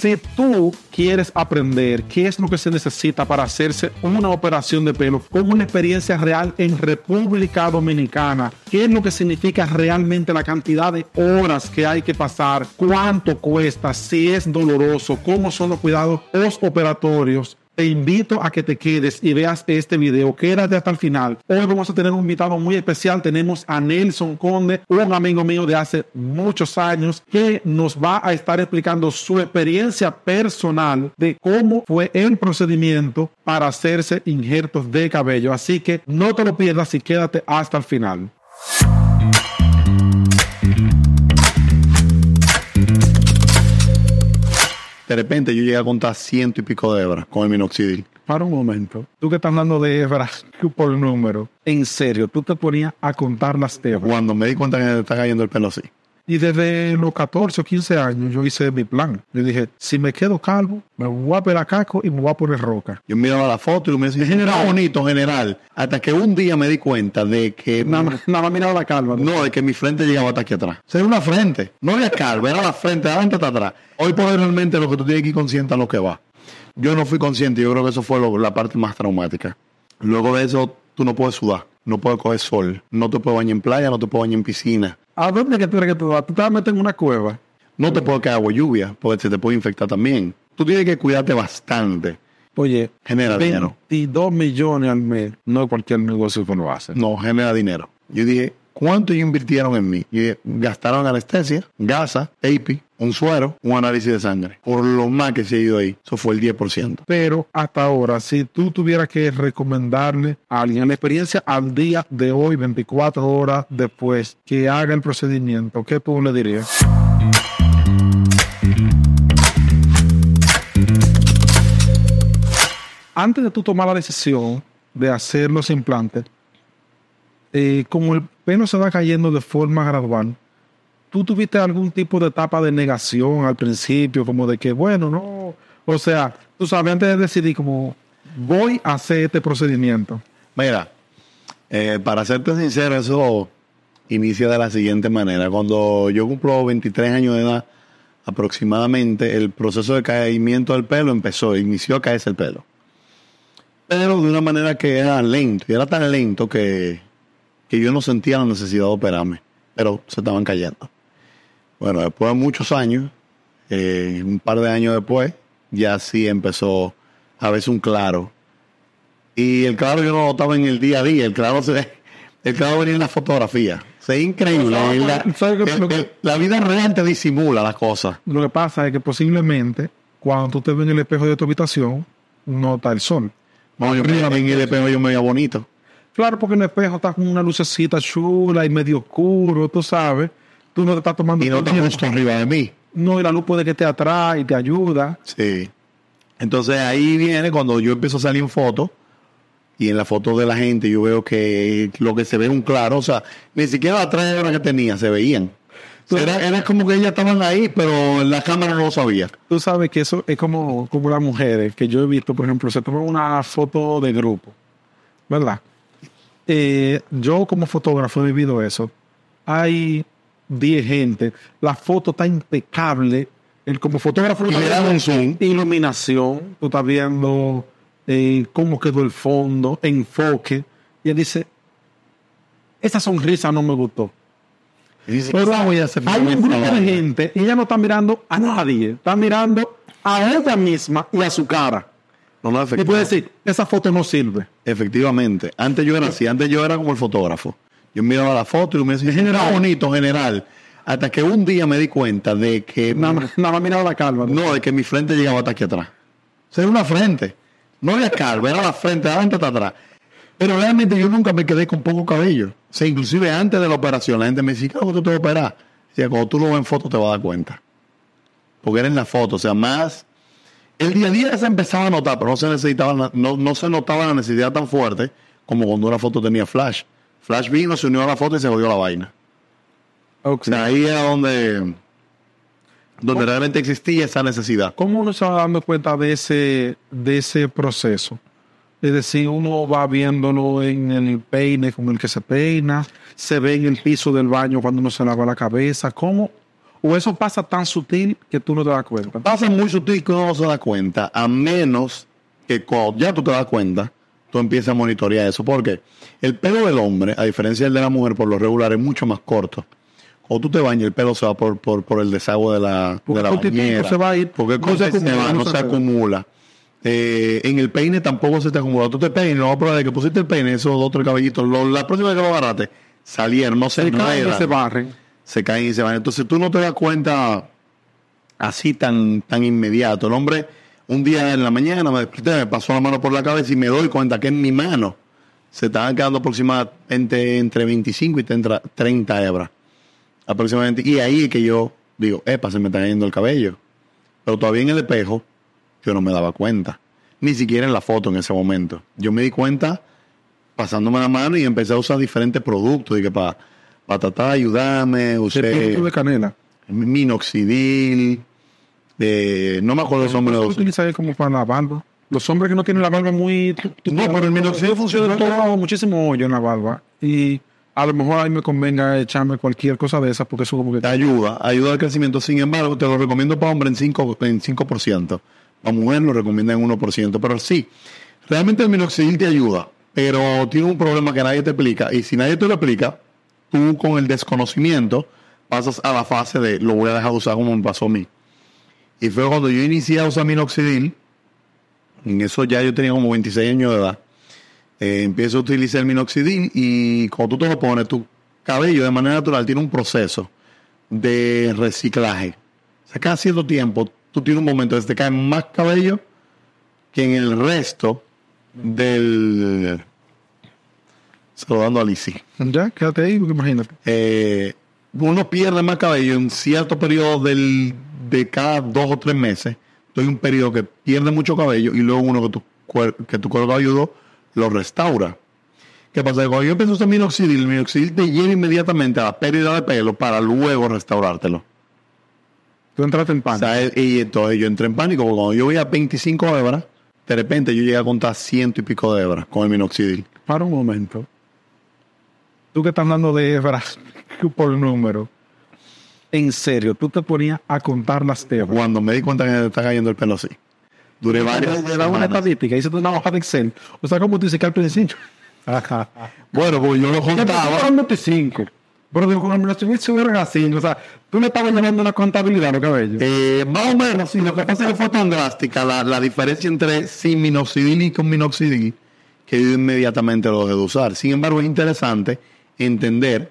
Si tú quieres aprender qué es lo que se necesita para hacerse una operación de pelo con una experiencia real en República Dominicana, qué es lo que significa realmente la cantidad de horas que hay que pasar, cuánto cuesta, si es doloroso, cómo son los cuidados postoperatorios, te invito a que te quedes y veas este video. Quédate hasta el final. Hoy vamos a tener un invitado muy especial. Tenemos a Nelson Conde, un amigo mío de hace muchos años, que nos va a estar explicando su experiencia personal de cómo fue el procedimiento para hacerse injertos de cabello. Así que no te lo pierdas y quédate hasta el final. De repente yo llegué a contar ciento y pico de hebras con el minoxidil. Para un momento, tú que estás hablando de hebras por número, en serio, tú te ponías a contar las hebras. Cuando me di cuenta que me está cayendo el pelo así. Y desde los 14 o 15 años yo hice mi plan. Yo dije, si me quedo calvo, me voy a pelar caco y me voy a poner roca. Yo miraba la foto y me decía, general bonito, general. Hasta que un día me di cuenta de que... Nada, más- nada más miraba la calva. No, de que mi frente llegaba hasta aquí atrás. O era una frente. No era calvo, era la frente, de adelante hasta atrás. Hoy por hoy realmente lo que tú tienes que ir consciente a lo que va. Yo no fui consciente, yo creo que eso fue lo- la parte más traumática. Luego de eso, tú no puedes sudar, no puedes coger sol, no te puedes bañar en playa, no te puedes bañar en piscina. ¿A dónde que tú eres que tú vas? Tú te vas a meter en una cueva. No te puede caer agua lluvia, porque se te puede infectar también. Tú tienes que cuidarte bastante. Oye, Genera dinero. 22 millones al mes. No cualquier negocio que uno hace. No, genera dinero. Yo dije, ¿cuánto ellos invirtieron en mí? Yo dije, gastaron anestesia, gasa, API, un suero, un análisis de sangre. Por lo más que se ha ido ahí, eso fue el 10%. Pero hasta ahora, si tú tuvieras que recomendarle a alguien la experiencia al día de hoy, 24 horas después, que haga el procedimiento, ¿qué tú le dirías? Antes de tú tomar la decisión de hacer los implantes, eh, como el pelo se va cayendo de forma gradual, ¿tú tuviste algún tipo de etapa de negación al principio? Como de que, bueno, no. O sea, tú sabes, antes de decidir, como, voy a hacer este procedimiento. Mira, eh, para serte sincero, eso inicia de la siguiente manera. Cuando yo cumplo 23 años de edad, aproximadamente, el proceso de caimiento del pelo empezó, inició a caerse el pelo. Pero de una manera que era lento, y era tan lento que, que yo no sentía la necesidad de operarme, pero se estaban cayendo. Bueno, después de muchos años, eh, un par de años después, ya sí empezó a verse un claro. Y el claro yo no lo notaba en el día a día, el claro, se, el claro venía en la fotografía. O Es increíble. No, la, el- la vida real te disimula las cosas. Lo que pasa es que posiblemente cuando tú te ves en el espejo de tu habitación, no está el sol. Yo en el espejo yo me veía bonito. Claro, porque en el espejo está con una lucecita chula y medio oscuro, tú sabes. Tú no te estás tomando Y no está tiempo. justo arriba de mí. No, y la luz puede que te atrae y te ayuda. Sí. Entonces ahí viene cuando yo empiezo a salir en fotos y en la foto de la gente yo veo que lo que se ve es un claro, o sea, ni siquiera las tres horas que tenía se veían. Era, era como que ellas estaban ahí, pero la cámara no lo sabía. Tú sabes que eso es como, como las mujeres que yo he visto, por ejemplo, se toman una foto de grupo, ¿verdad? Eh, yo como fotógrafo he vivido eso. Hay 10 gente, la foto está impecable. El, como fotógrafo, Y le un zoom. iluminación, tú estás viendo eh, cómo quedó el fondo, enfoque. Y él dice, esa sonrisa no me gustó. Dice, Pero "¿Cómo voy a hacer hay un grupo de vaina?" gente y ella no está mirando a nadie, está mirando a ella misma y a su cara. No, Y efecti- puede decir, esa foto no sirve. Efectivamente. Antes yo era así, antes yo era como el fotógrafo. Yo miraba la foto y me decía, general bonito, general. Hasta que un día me di cuenta de que Nada más, nada más miraba la calma. No, de que mi frente llegaba hasta aquí atrás. O sea, era una frente. No era calva, era la frente, de adelante hasta atrás. Pero realmente yo nunca me quedé con poco cabello. O sea, inclusive antes de la operación, la gente me decía, ¿cómo tú te vas a operar? Decía, cuando tú lo ves en foto te vas a dar cuenta. Porque era en la foto, o sea, más... El día a día se empezaba a notar, pero no se necesitaba, no, no se notaba la necesidad tan fuerte como cuando una foto tenía flash. Flash vino, se unió a la foto y se jodió la vaina. Ahí era donde, donde realmente existía esa necesidad. ¿Cómo uno se va dando cuenta de ese, de ese proceso? Es decir, uno va viéndolo en el peine con el que se peina, se ve en el piso del baño cuando uno se lava la cabeza. ¿Cómo? ¿O eso pasa tan sutil que tú no te das cuenta? Pasa muy sutil que uno no se da cuenta, a menos que cuando ya tú te das cuenta, tú empiezas a monitorear eso. Porque el pelo del hombre, a diferencia del de la mujer, por lo regular es mucho más corto. Cuando tú te bañas, el pelo se va por, por, por el desagüe de la, Porque de la bañera. se va a ir, Porque no se se, acumula, va, no se acumula. Eh, en el peine tampoco se te acumula. Tú te peinas, no prueba de que pusiste el peine, esos dos o tres cabellitos, lo- la próxima vez que lo agarraste, salieron, no se Se enredan se barren. Se caen y se van. Entonces tú no te das cuenta así tan, tan inmediato. El hombre, un día en la mañana me desperté, me pasó la mano por la cabeza y me doy cuenta que en mi mano se estaban quedando aproximadamente entre 25 y 30 30 hebras. Aproximadamente. Y ahí es que yo digo, epa, se me está cayendo el cabello. Pero todavía en el espejo yo no me daba cuenta. Ni siquiera en la foto en ese momento. Yo me di cuenta pasándome la mano y empecé a usar diferentes productos. Que para tratar de ayudarme, usé de canela. minoxidil, eh, no me acuerdo el nombre de ¿Tú los... utilizas como para la barba? Los hombres que no tienen la barba muy... No, pero el minoxidil funciona Yo todo. tengo muchísimo hoyo en la barba. Y a lo mejor ahí me convenga echarme cualquier cosa de esas porque eso como que... Te ayuda, ayuda al crecimiento. Sin embargo, te lo recomiendo para hombre en 5%. En 5%. Para mujer lo recomienda en 1%. Pero sí, realmente el minoxidil te ayuda, pero tiene un problema que nadie te explica. Y si nadie te lo explica, tú con el desconocimiento pasas a la fase de lo voy a dejar de usar como me pasó a mí. Y fue cuando yo inicié a usar minoxidil, en eso ya yo tenía como 26 años de edad, eh, empiezo a utilizar el minoxidil y cuando tú te lo pones, tu cabello de manera natural tiene un proceso de reciclaje. O sea, cada cierto tiempo tú tienes un momento en que te cae más cabello que en el resto del... Saludando a Lizzie. Ya, quédate ahí, porque imagínate. Eh, uno pierde más cabello en cierto periodo del, de cada dos o tres meses. Hay un periodo que pierde mucho cabello y luego uno que tu, que tu cuerpo ayudó lo restaura. ¿Qué pasa? Cuando yo empecé a usar minoxidil, el minoxidil te lleva inmediatamente a la pérdida de pelo para luego restaurártelo. Tú entraste en O pánico. sea, y entonces yo entré en pánico porque cuando yo veía 25 hebras, de repente yo llegué a contar ciento y pico de hebras con el minoxidil. Para un momento. Tú que estás hablando de hebras por número. En serio, tú te ponías a contar las hebras. Cuando me di cuenta que me está cayendo el pelo así. Duré varias Le da una estadística, hice una hoja de Excel. O sea, como tú dices que al principio. Ajá. Bueno, porque yo lo contaba. 25. Pero digo, con el se hubieran así. O sea, tú le estabas llevando una contabilidad los cabellos. Eh, más o menos, sí. Lo que pasa es que fue tan drástica la, la diferencia entre sin minoxidil y con minoxidil que yo inmediatamente lo dejé de usar. Sin embargo, es interesante entender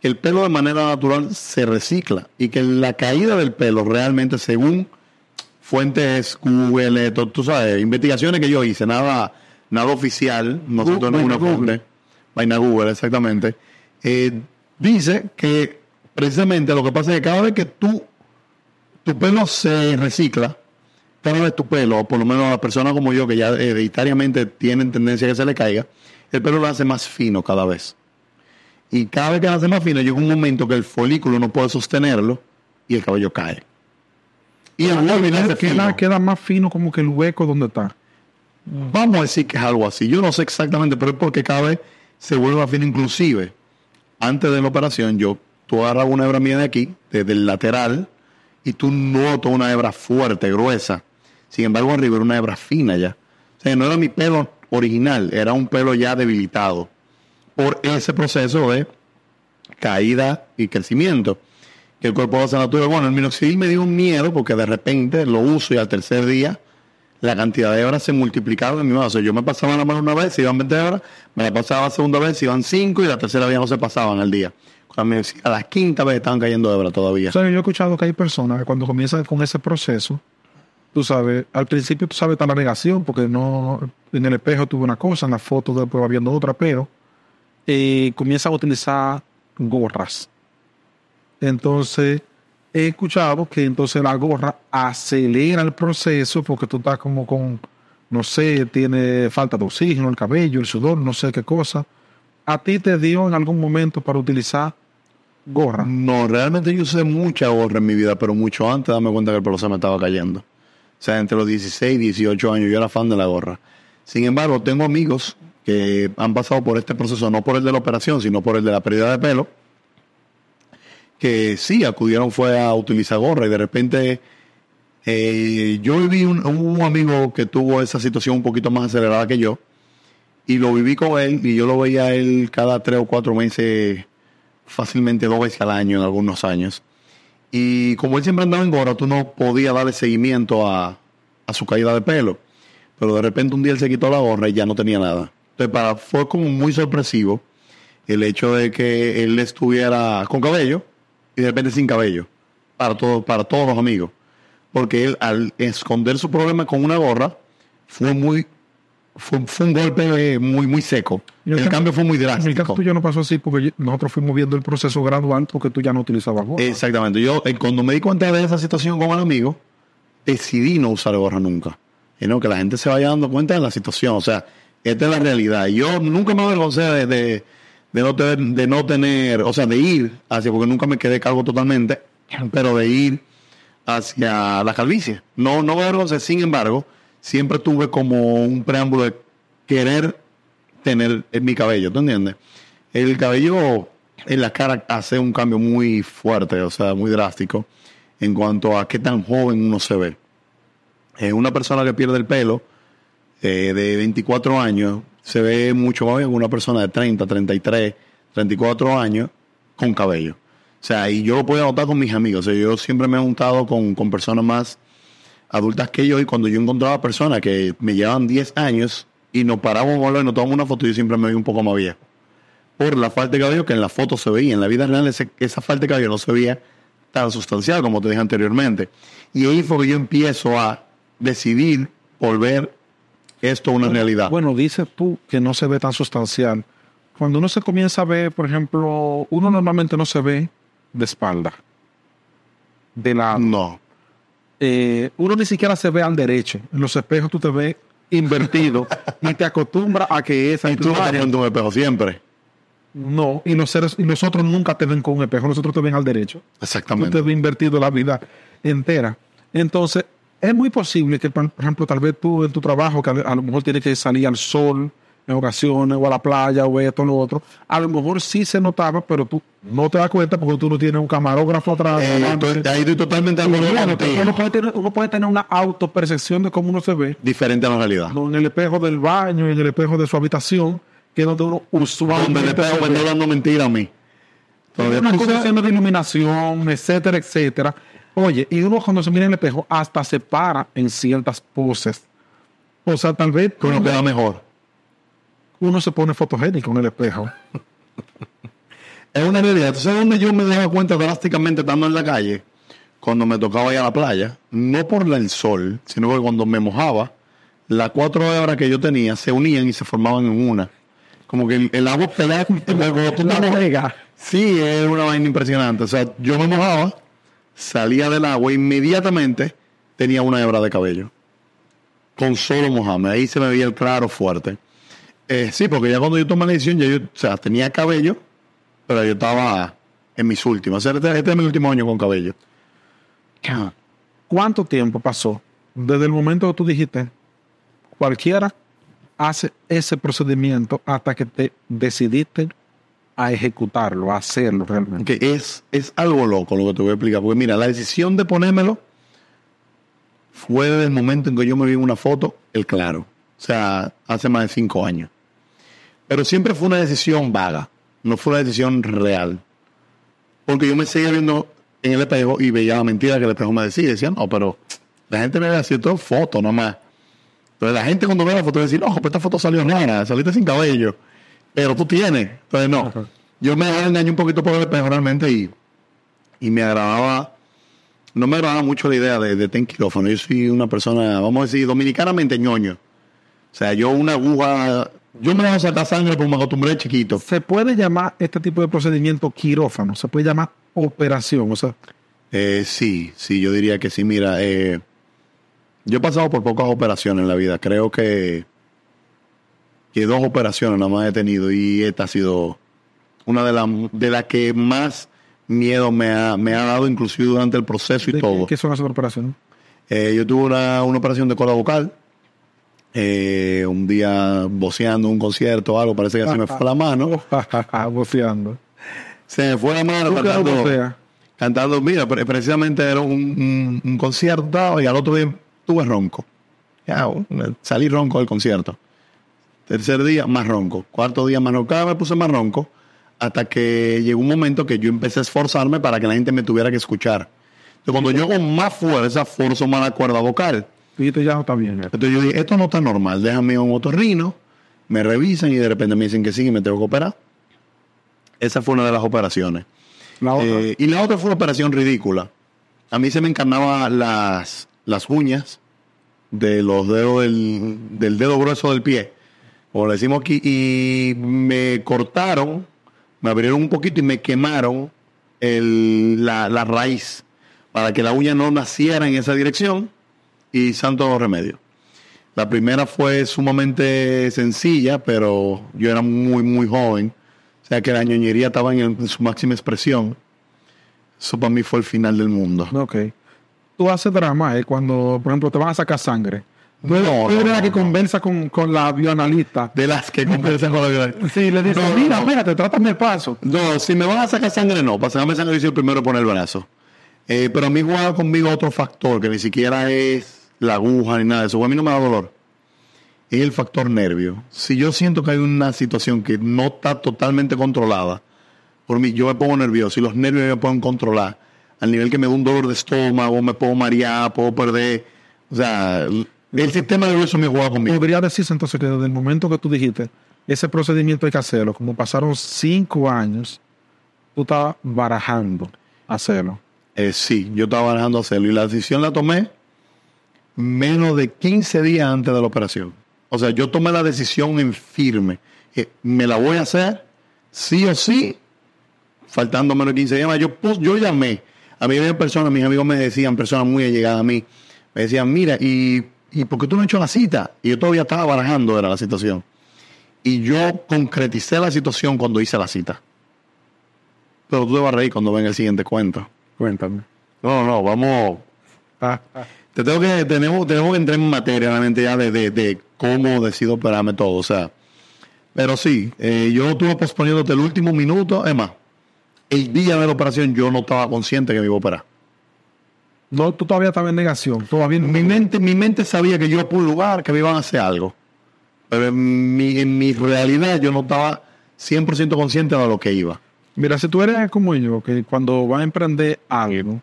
que el pelo de manera natural se recicla y que la caída del pelo realmente, según fuentes Google, tú, tú sabes, investigaciones que yo hice, nada, nada oficial, no Gu- no una vaina Google. fuente, vaina Google, exactamente, eh, dice que precisamente lo que pasa es que cada vez que tú, tu pelo se recicla, cada vez tu pelo, o por lo menos a personas como yo que ya hereditariamente tienen tendencia a que se le caiga, el pelo lo hace más fino cada vez. Y cada vez que hace más fino, llega un momento que el folículo no puede sostenerlo y el cabello cae. Y al final Queda, queda, queda más fino como que el hueco donde está. Vamos a decir que es algo así. Yo no sé exactamente, pero es porque cada vez se vuelve más fino. Inclusive, antes de la operación, yo, tú agarras una hebra mía de aquí, desde el lateral, y tú notas una hebra fuerte, gruesa. Sin embargo, arriba era una hebra fina ya. O sea, no era mi pelo original, era un pelo ya debilitado por ese proceso de caída y crecimiento que el cuerpo hace natural. Bueno, el minoxidil me dio un miedo porque de repente lo uso y al tercer día la cantidad de horas se multiplicaron en mi mano. O sea, yo me pasaba la mano una vez, iban 20 horas, me la pasaba la segunda vez, iban 5 y la tercera vez no se pasaban al día. A la quinta vez estaban cayendo hebras todavía. O sea, yo he escuchado que hay personas que cuando comienzan con ese proceso, tú sabes, al principio tú sabes está la negación, porque no, en el espejo tuve una cosa, en la foto después va viendo otra, pero eh, comienzan a utilizar gorras. Entonces, he escuchado que entonces la gorra acelera el proceso porque tú estás como con, no sé, tiene falta de oxígeno, el cabello, el sudor, no sé qué cosa. ¿A ti te dio en algún momento para utilizar gorra? No, realmente yo usé mucha gorra en mi vida, pero mucho antes de darme cuenta que el pelo se me estaba cayendo. O sea, entre los 16 y 18 años yo era fan de la gorra. Sin embargo, tengo amigos que han pasado por este proceso, no por el de la operación, sino por el de la pérdida de pelo, que sí acudieron fue a utilizar gorra y de repente eh, yo viví un, un amigo que tuvo esa situación un poquito más acelerada que yo y lo viví con él y yo lo veía a él cada tres o cuatro meses fácilmente dos veces al año en algunos años. Y como él siempre andaba en gorra, tú no podías darle seguimiento a, a su caída de pelo. Pero de repente un día él se quitó la gorra y ya no tenía nada. Entonces para, fue como muy sorpresivo el hecho de que él estuviera con cabello y de repente sin cabello. Para, todo, para todos los amigos. Porque él al esconder su problema con una gorra fue muy... Fue, fue un golpe eh, muy, muy seco. El El ca- cambio fue muy En el caso drástico. tuyo no pasó así porque nosotros fuimos viendo el proceso gradual porque tú ya no utilizabas gorra. Exactamente. Yo, eh, cuando me di cuenta de esa situación con el amigo, decidí no usar gorra nunca. Y no, que la gente se vaya dando cuenta de la situación. O sea, esta es la realidad. Yo nunca me avergoncé de, de, no tener, de no tener, o sea, de ir hacia, porque nunca me quedé calvo totalmente, pero de ir hacia la calvicie. No, no me avergoncé. Sin embargo, siempre tuve como un preámbulo de querer tener en mi cabello, ¿tú entiendes? El cabello en la cara hace un cambio muy fuerte, o sea, muy drástico en cuanto a qué tan joven uno se ve. Eh, una persona que pierde el pelo eh, de 24 años se ve mucho más bien una persona de 30, 33, 34 años con cabello. O sea, y yo lo puedo notar con mis amigos. O sea, yo siempre me he juntado con, con personas más adultas que yo y cuando yo encontraba personas que me llevaban 10 años y nos parábamos y nos tomamos una foto, yo siempre me veía un poco más viejo. Por la falta de cabello que en la foto se veía. En la vida real esa falta de cabello no se veía tan sustancial como te dije anteriormente. Y ahí fue que yo empiezo a decidir volver esto una realidad. Bueno, dices tú que no se ve tan sustancial. Cuando uno se comienza a ver, por ejemplo, uno normalmente no se ve de espalda. De la, no. eh, uno ni siquiera se ve al derecho. En los espejos tú te ves invertido y te acostumbras a que esa Y tú imagen- pones un espejo siempre. No, y los seres, y nosotros nunca te ven con un espejo, nosotros te ven al derecho. Tú te Exactamente. ves invertido la vida entera. Entonces, es muy posible que, por ejemplo, tal vez tú en tu trabajo, que a, lo mejor tienes que salir al sol en ocasiones, o a la playa, o esto, o lo otro, a lo mejor sí se notaba, pero tú no te das cuenta porque tú no tienes un camarógrafo atrás. Eh, adelante. estoy- ahí estoy totalmente de acuerdo Bueno, contigo. uno, puede tener, uno puede tener una autopercepción de cómo uno se ve, Diferente a la realidad. no en el espejo del baño y en el espejo de su habitación, que es donde uno Donde usualmente el espejo me está dando mentira a mí. Entonces, sabes- condiciones de iluminación, etcétera, etcétera. Oye, y uno cuando se mira en el espejo hasta se para en ciertas poses. O sea, tal vez que uno queda mejor. uno se pone fotogénico en el espejo. Es una realidad. ¿Tú sabes dónde yo me daba cuenta drásticamente estando en la calle? Cuando me tocaba ir a la playa. No por el sol, sino que cuando me mojaba, las cuatro horas que yo tenía se unían y se formaban en una. Como que el, el agua pelea La mojas- pega. Sí, es una vaina impresionante. O sea, yo me mojaba, salía del agua inmediatamente tenía una hebra de cabello. Con solo mojarme. Ahí se me veía el claro fuerte. Eh, sí, porque ya cuando yo tomé la decisión, ya yo, o sea, tenía cabello, pero yo estaba en mis últimos. O este, este es mi último año con cabello. ¿Cuánto tiempo pasó desde el momento que tú dijiste, cualquiera hace ese procedimiento hasta que te decidiste a ejecutarlo, a hacerlo realmente? Que es, es algo loco lo que te voy a explicar. Porque mira, la decisión de ponérmelo fue desde el momento en que yo me vi una foto, el claro. O sea, hace más de cinco años. Pero siempre fue una decisión vaga. No fue una decisión real. Porque yo me seguía viendo en el espejo y veía la mentira que el espejo me decía. Y decía, no, pero la gente me ve así, todo foto nomás. Entonces la gente cuando ve la foto va a decir, no, pues esta foto salió rara, saliste sin cabello. Pero tú tienes. Entonces no. Yo me dejaba engañar un poquito por el espejo realmente y, y me agradaba, no me agradaba mucho la idea de, de tener quirófano. Yo soy una persona, vamos a decir, dominicanamente ñoño. O sea, yo una aguja, yo me dejo sacar sangre porque me acostumbré chiquito. ¿Se puede llamar este tipo de procedimiento quirófano? ¿Se puede llamar operación? O sea, Eh, sí, sí, yo diría que sí. Mira, eh, yo he pasado por pocas operaciones en la vida. Creo que, que dos operaciones nada más he tenido y esta ha sido una de las de las que más miedo me ha, me ha dado, inclusive durante el proceso y ¿de todo. qué, qué son esas operaciones? Eh, yo tuve una, una operación de cola vocal. eh, un día voceando un concierto o algo, parece que se me fue la mano. Boceando. Se me fue la mano ¿Tú qué cantando, cantando. Mira, pre- precisamente era un, un- un concierto y al otro día tuve ronco. Ya, salí ronco del concierto. Tercer día, más ronco. Cuarto día, más ronco. Cada vez me puse más ronco hasta que llegó un momento que yo empecé a esforzarme para que la gente me tuviera que escuchar. Entonces, cuando yo con más fuerza forzo más la cuerda vocal. Y esto ya no está bien. Entonces yo dije, esto no está normal, déjame un otorrino, me revisan y de repente me dicen que sí y me tengo que operar. Esa fue una de las operaciones. La otra. Eh, y la otra fue una operación ridícula. A mí se me encarnaban las, las uñas de los dedos del, del dedo grueso del pie, como le decimos aquí, y me cortaron, me abrieron un poquito y me quemaron la, raíz para que la uña no naciera en esa dirección y santo remedio. La primera fue sumamente sencilla, pero yo era muy, muy joven. O sea que la ñoñería estaba en su máxima expresión. Eso para mí fue el final del mundo. Ok. Tú haces drama, ¿eh? Cuando, por ejemplo, te van a sacar sangre. No, eres no, la que no. conversa con, con la bioanalista. De las que conversan con la Sí, le dices, No, no, mira, no. espérate, trátame el paso. No, si me van a sacar sangre, no. Para sacarme sangre, yo soy el primero en poner el brazo. Eh, pero a mí jugaba conmigo otro factor, que ni siquiera es la aguja ni nada de eso. A mí no me da dolor. Es el factor nervio. Si yo siento que hay una situación que no está totalmente controlada, por mí yo me pongo nervioso y los nervios me pueden controlar al nivel que me da un dolor de estómago, me puedo marear, puedo perder. O sea, el sistema nervioso me juega conmigo. Podría decirse entonces que desde el momento que tú dijiste, ese procedimiento hay que hacerlo, como pasaron cinco años, tú estabas barajando hacerlo. Eh, sí, yo estaba barajando hacerlo y la decisión la tomé menos de 15 días antes de la operación. O sea, yo tomé la decisión en firme. Eh, me la voy a hacer, sí o sí, faltando menos de 15 días. Yo, pus- yo llamé. A mí había personas, mis amigos me decían, personas muy allegadas a mí, me decían, mira, ¿y, ¿y por qué tú no has hecho la cita? Y yo todavía estaba barajando, era la situación. Y yo concreticé la situación cuando hice la cita. Pero tú te vas a reír cuando venga el siguiente cuento. Cuéntame. No, no, vamos. Ah, ah. Te tengo que, tenemos, tenemos que entrar en materia realmente ya de, de, de cómo decido operarme todo. O sea, pero sí, eh, yo estuve posponiéndote el último minuto. Es más, el día de la operación yo no estaba consciente que me iba a operar. No, tú todavía estabas en negación. Todavía no- Mi mente, mi mente sabía que yo iba por un lugar, que me iban a hacer algo. Pero en mi, en mi realidad yo no estaba 100% consciente de lo que iba. Mira, si tú eres como yo, que cuando vas a emprender algo,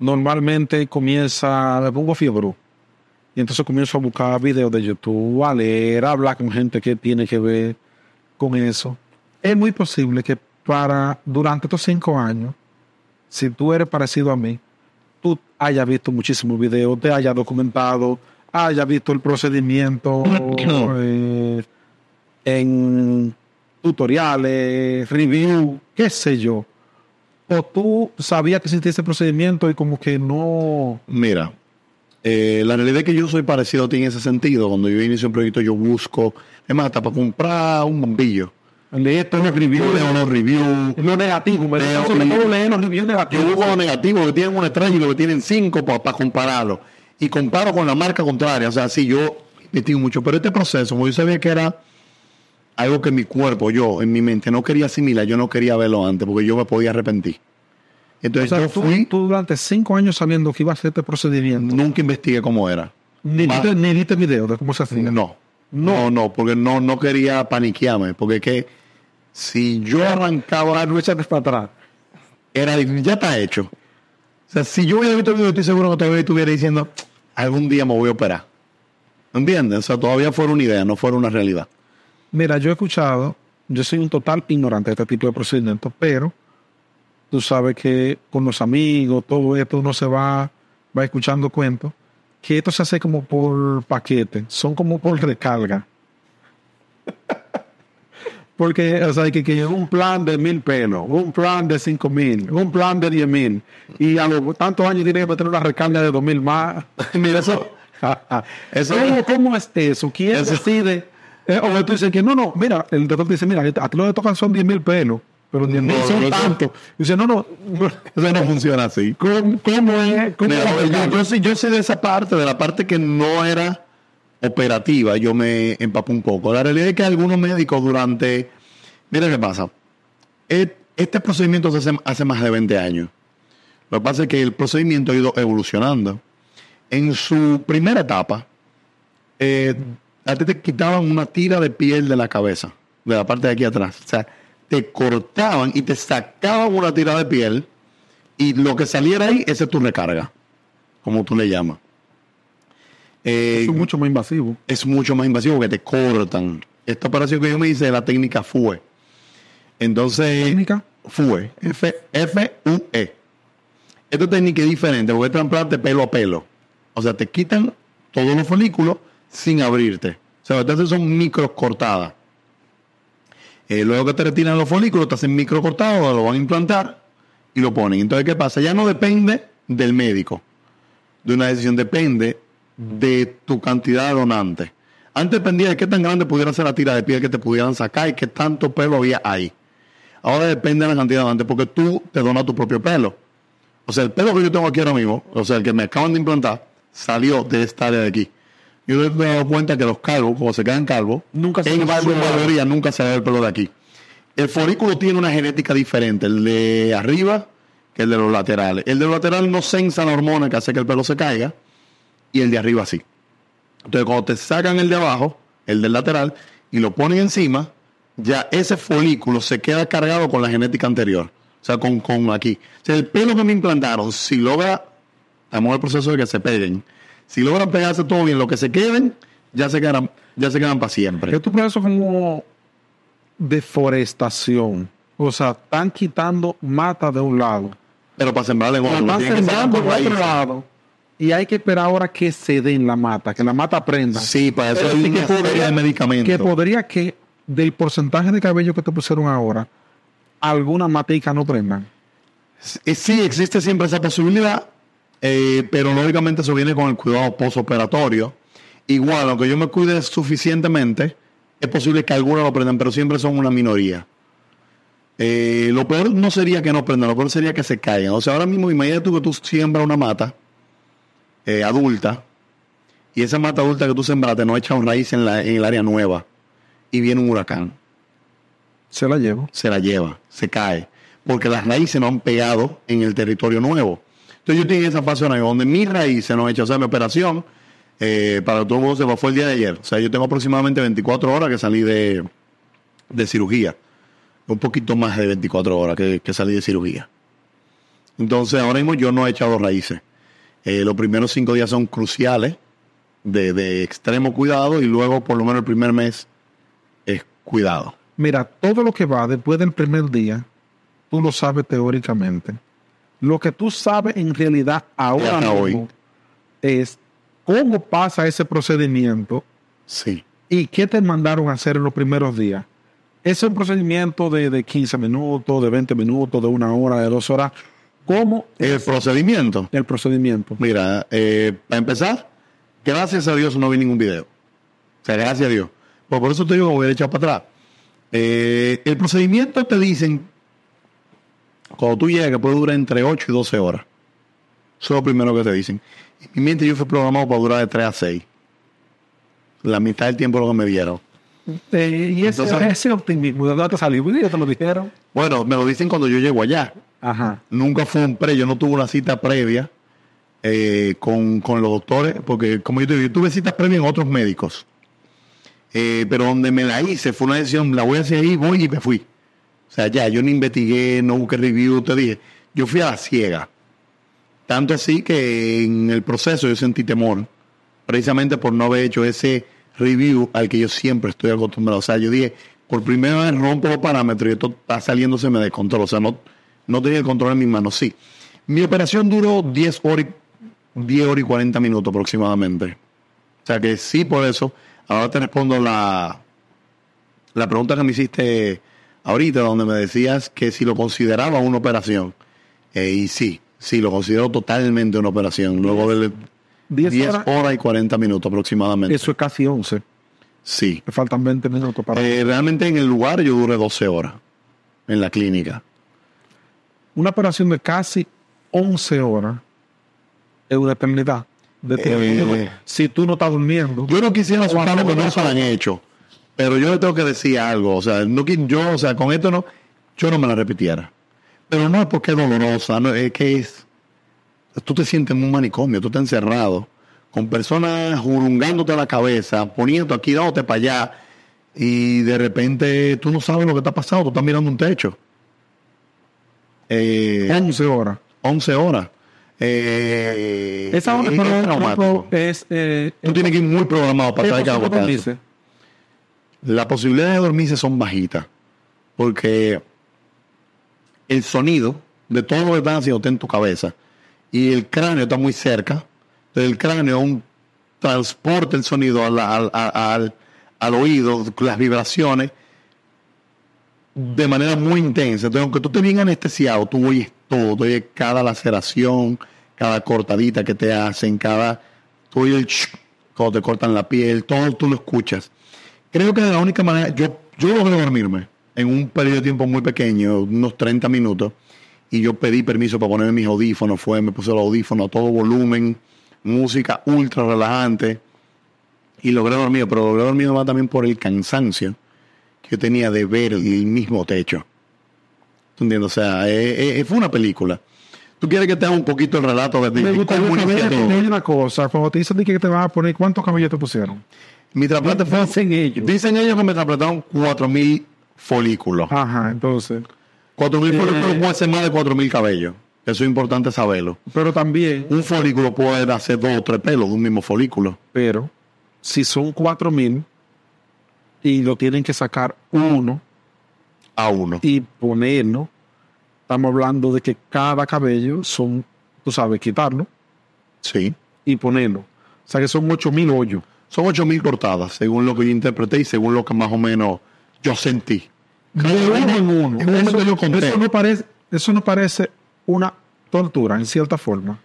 normalmente comienza, me pongo fiebre. Y entonces comienzo a buscar videos de YouTube, a leer, a hablar con gente que tiene que ver con eso. Es muy posible que para durante estos cinco años, si tú eres parecido a mí, tú hayas visto muchísimos videos, te hayas documentado, hayas visto el procedimiento eh, en tutoriales, review, qué sé yo. O tú sabías que existía ese procedimiento y como que no... Mira, eh, la realidad es que yo soy parecido a ti en ese sentido. Cuando yo inicio un proyecto, yo busco, es más, hasta para comprar un bombillo. Leí esto en el review, Yo leo unos reviews. lo negativo, me Leo- sobre todo leer los reviews Yo negativos. busco los negativos que tienen una estrella y los que tienen cinco para compararlo. Y comparo con la marca contraria. O sea, sí, yo investigo mucho. Pero este proceso, como yo sabía que era algo que mi cuerpo, yo, en mi mente, no quería asimilar, yo no quería verlo antes porque yo me podía arrepentir. O Entonces sea, yo tú, fui, tú durante cinco años sabiendo que iba a hacer este procedimiento, nunca investigué cómo era. ni, Ma- viste, ni viste video de cómo se hacía. No, no, no, porque no, no quería paniquearme, porque es que si yo arrancaba, no echarte para atrás. era ya está hecho. O sea, si yo hubiera visto el video, estoy seguro que todavía estuviera diciendo, algún día me voy a operar. ¿Entiendes? O sea, todavía fuera una idea, no fuera una realidad. Mira, yo he escuchado, yo soy un total ignorante de este tipo de procedimientos, pero tú sabes que con los amigos, todo esto uno se va, va escuchando cuentos, que esto se hace como por paquete, son como por recarga. Porque, o sea, que, que un plan de mil pesos, un plan de cinco mil, un plan de diez mil, y a los tantos años tienes que meter una recarga de dos mil más. Mira, eso, eso ¿Cómo, cómo es eso? ¿Quién Eso- decide? Eh, o tú dices que no, no, mira, el doctor te dice, mira, a ti lo que tocan son 10 mil pelos, pero 10 mil No, son no, tantos. Y dice, no, no, no, eso no funciona así. ¿cómo, cómo es? ¿Cómo Mira, es? yo, yo, yo sé de esa parte, de la parte que no era operativa, yo me empapé un poco. La realidad es que algunos médicos durante... Mira qué pasa. Este procedimiento se hace hace más de 20 años. Lo que pasa es que el procedimiento ha ido evolucionando. En su primera etapa, eh, a ti te quitaban una tira de piel de la cabeza, de la parte de aquí atrás. O sea, te cortaban y te sacaban una tira de piel y lo que saliera ahí, esa es tu recarga, como tú le llamas. Eh, Es mucho más invasivo. es mucho más invasivo que te cortan. Esta operación que yo me hice, la técnica FUE. Entonces, ¿Técnica? FUE, F-U-E. Esta técnica es diferente porque es trasplante pelo a pelo. O sea, te quitan todos los folículos sin abrirte. O sea, entonces son micro cortadas. Eh, luego que te retiran los folículos, te hacen micro cortados, lo van a implantar y lo ponen. Entonces, ¿qué pasa? Ya no depende del médico, de una decisión, depende de tu cantidad de donantes. Antes dependía de qué tan grande pudiera ser la tira de piel que te pudieran sacar y qué tanto pelo había ahí. Ahora depende de la cantidad de donantes porque tú te donas tu propio pelo. O sea, el pelo que yo tengo aquí ahora mismo, o sea, el que me acaban de implantar, salió de esta área de aquí. Yo me he dado cuenta que los calvos, cuando se quedan calvos, Nunca se en mayoría nunca se ve el pelo de aquí. El folículo tiene una genética diferente, el de arriba que el de los laterales. El de los laterales no sensa la hormona que hace que el pelo se caiga y el de arriba sí. Entonces, cuando te sacan el de abajo, el del lateral, y lo ponen encima, ya ese folículo se queda cargado con la genética anterior. O sea, con, con aquí. O sea, el pelo que me implantaron, si logra, estamos en el proceso de que se peguen, si logran pegarse todo bien, lo que se queden, ya se quedan, ya se quedan para siempre. Esto es como deforestación. O sea, están quitando mata de un lado. Pero para sembrarle en otro, por lado. Y hay que esperar ahora que se den la mata, que la mata prenda. Sí, para eso hay una que serie de medicamentos. Que podría que del porcentaje de cabello que te pusieron ahora, alguna matica no prendan. Eh, Sí, existe siempre esa posibilidad, eh, pero lógicamente eso viene con el cuidado postoperatorio. Igual, aunque yo me cuide suficientemente, es posible que algunos lo prendan, pero siempre son una minoría. Eh, lo peor no sería que no prendan, lo peor sería que se caigan. O sea, ahora mismo imagínate tú que tú siembras una mata eh, adulta y esa mata adulta que tú sembraste no echa un raíz en, la, en el área nueva y viene un huracán Se la llevo. se la lleva, se cae, porque las raíces no han pegado en el territorio nuevo. Entonces yo en esa fase donde mis raíces no han hecho, o sea, mi operación, eh, para que todo el mundo sepa, fue el día de ayer. O sea, yo tengo aproximadamente 24 horas que salí de, de cirugía. Un poquito más de 24 horas que, que salí de cirugía. Entonces ahora mismo yo no he echado raíces. Eh, los primeros cinco días son cruciales, de, de extremo cuidado, y luego por lo menos el primer mes es cuidado. Mira, todo lo que va después del primer día tú lo sabes teóricamente. Lo que tú sabes en realidad ahora mismo hoy. es cómo pasa ese procedimiento Sí. y qué te mandaron a hacer en los primeros días. Es un procedimiento de, de 15 minutos, de 20 minutos, de una hora, de dos horas. ¿Cómo El procedimiento. el procedimiento? Mira, eh, para empezar, gracias a Dios no vi ningún video. O sea, gracias a Dios. Pues por eso te digo que voy a echar para atrás. Eh, el procedimiento te dicen, cuando tú llegas, puede durar entre 8 y 12 horas. Eso es lo primero que te dicen. En mi mente yo fui programado para durar de 3 a 6. La mitad del tiempo lo que me dieron. Eh, y ese, Entonces- ese optimismo, ¿de dónde te salió? Ya te lo dijeron. Bueno, me lo dicen cuando yo llego allá. Ajá. nunca fue un pre, yo no tuve una cita previa eh, con, con los doctores, porque como yo te digo, yo tuve citas previas en otros médicos. Eh, pero donde me la hice fue una decisión, la voy a hacer ahí, voy y me fui. O sea, ya, yo no investigué, no busqué review, te dije, yo fui a la ciega. Tanto así que en el proceso yo sentí temor, precisamente por no haber hecho ese review al que yo siempre estoy acostumbrado. O sea, yo dije, por primera vez rompo los parámetros y esto está saliéndoseme de control. O sea, no, no tenía el control en mis manos. Sí. Mi operación duró 10 horas, y- 10 horas y 40 minutos aproximadamente. O sea que sí, por eso. Ahora te respondo la, la pregunta que me hiciste ahorita, donde me decías que si lo consideraba una operación. Eh, y sí, sí, lo considero totalmente una operación. Luego de 10 10 horas. horas y 40 minutos aproximadamente. Eso es casi 11. Sí. Me faltan 20 minutos para. Eh, realmente en el lugar yo duré 12 horas en la clínica. Una operación de casi 11 horas es una eternidad. De. Eh, si tú no estás durmiendo. Yo no quisiera asustar lo que no se han hecho, pero yo le tengo que decir algo. O sea, no, yo, o sea, con esto no, yo no me la repitiera. Pero no es porque es dolorosa, no, es que es. Tú te sientes en un manicomio, tú estás encerrado, con personas jurungándote la cabeza, poniendo aquí, dándote para allá, y de repente tú no sabes lo que está pasando, tú estás mirando un techo. Eh, 11 horas. 11 horas. Eh, Esa hora es por traumático. es. Eh, Tú tienes que ir muy programado para ¿qué saber aguantar. dices? Las posibilidades de dormirse son bajitas. Porque el sonido de todo lo que están haciendo está en tu cabeza. Y el cráneo está muy cerca. Entonces el cráneo un, transporta el sonido al, al, al- oído, las vibraciones, de manera muy intensa. Entonces, aunque tú estés bien anestesiado, tú oyes todo. Oyes cada laceración, cada cortadita que te hacen, cada... Tú oyes el ch- cuando te cortan la piel, todo tú lo escuchas. Creo que de la única manera, yo, yo logré dormirme en un periodo de tiempo muy pequeño, unos 30 minutos, y yo pedí permiso para ponerme mis audífonos, fue, me puse los audífonos a todo volumen, música ultra relajante, y logré dormir, pero logré dormir más también por el cansancio que yo tenía de ver el mismo techo. ¿Tú entiendes? O sea, eh, eh, fue una película. ¿Tú quieres que te haga un poquito el relato de, de Me gustaría saber una cosa. Cuando te dicen que te van a poner, ¿cuántos cabellos te pusieron? Mi trasplante fue... Dicen ellos. Dicen ellos que me trasplantaron 4.000 folículos. Ajá, entonces. 4.000 Eh. folículos puede ser más de 4.000 cabellos. Eso es importante saberlo. Pero también, Un folículo puede hacer dos o tres pelos de un mismo folículo. pero si son 4000 y lo tienen que sacar uno A uno. y ponerlo, estamos hablando de que cada cabello son, tú sabes, quitarlo Sí. y ponerlo. O sea que son 8000 hoyos. Son 8.000 cortadas, según lo que yo interpreté y según lo que más o menos yo sentí. De uno en uno. En Eso, yo conté. eso no parece, eso no parece una tortura, en cierta forma.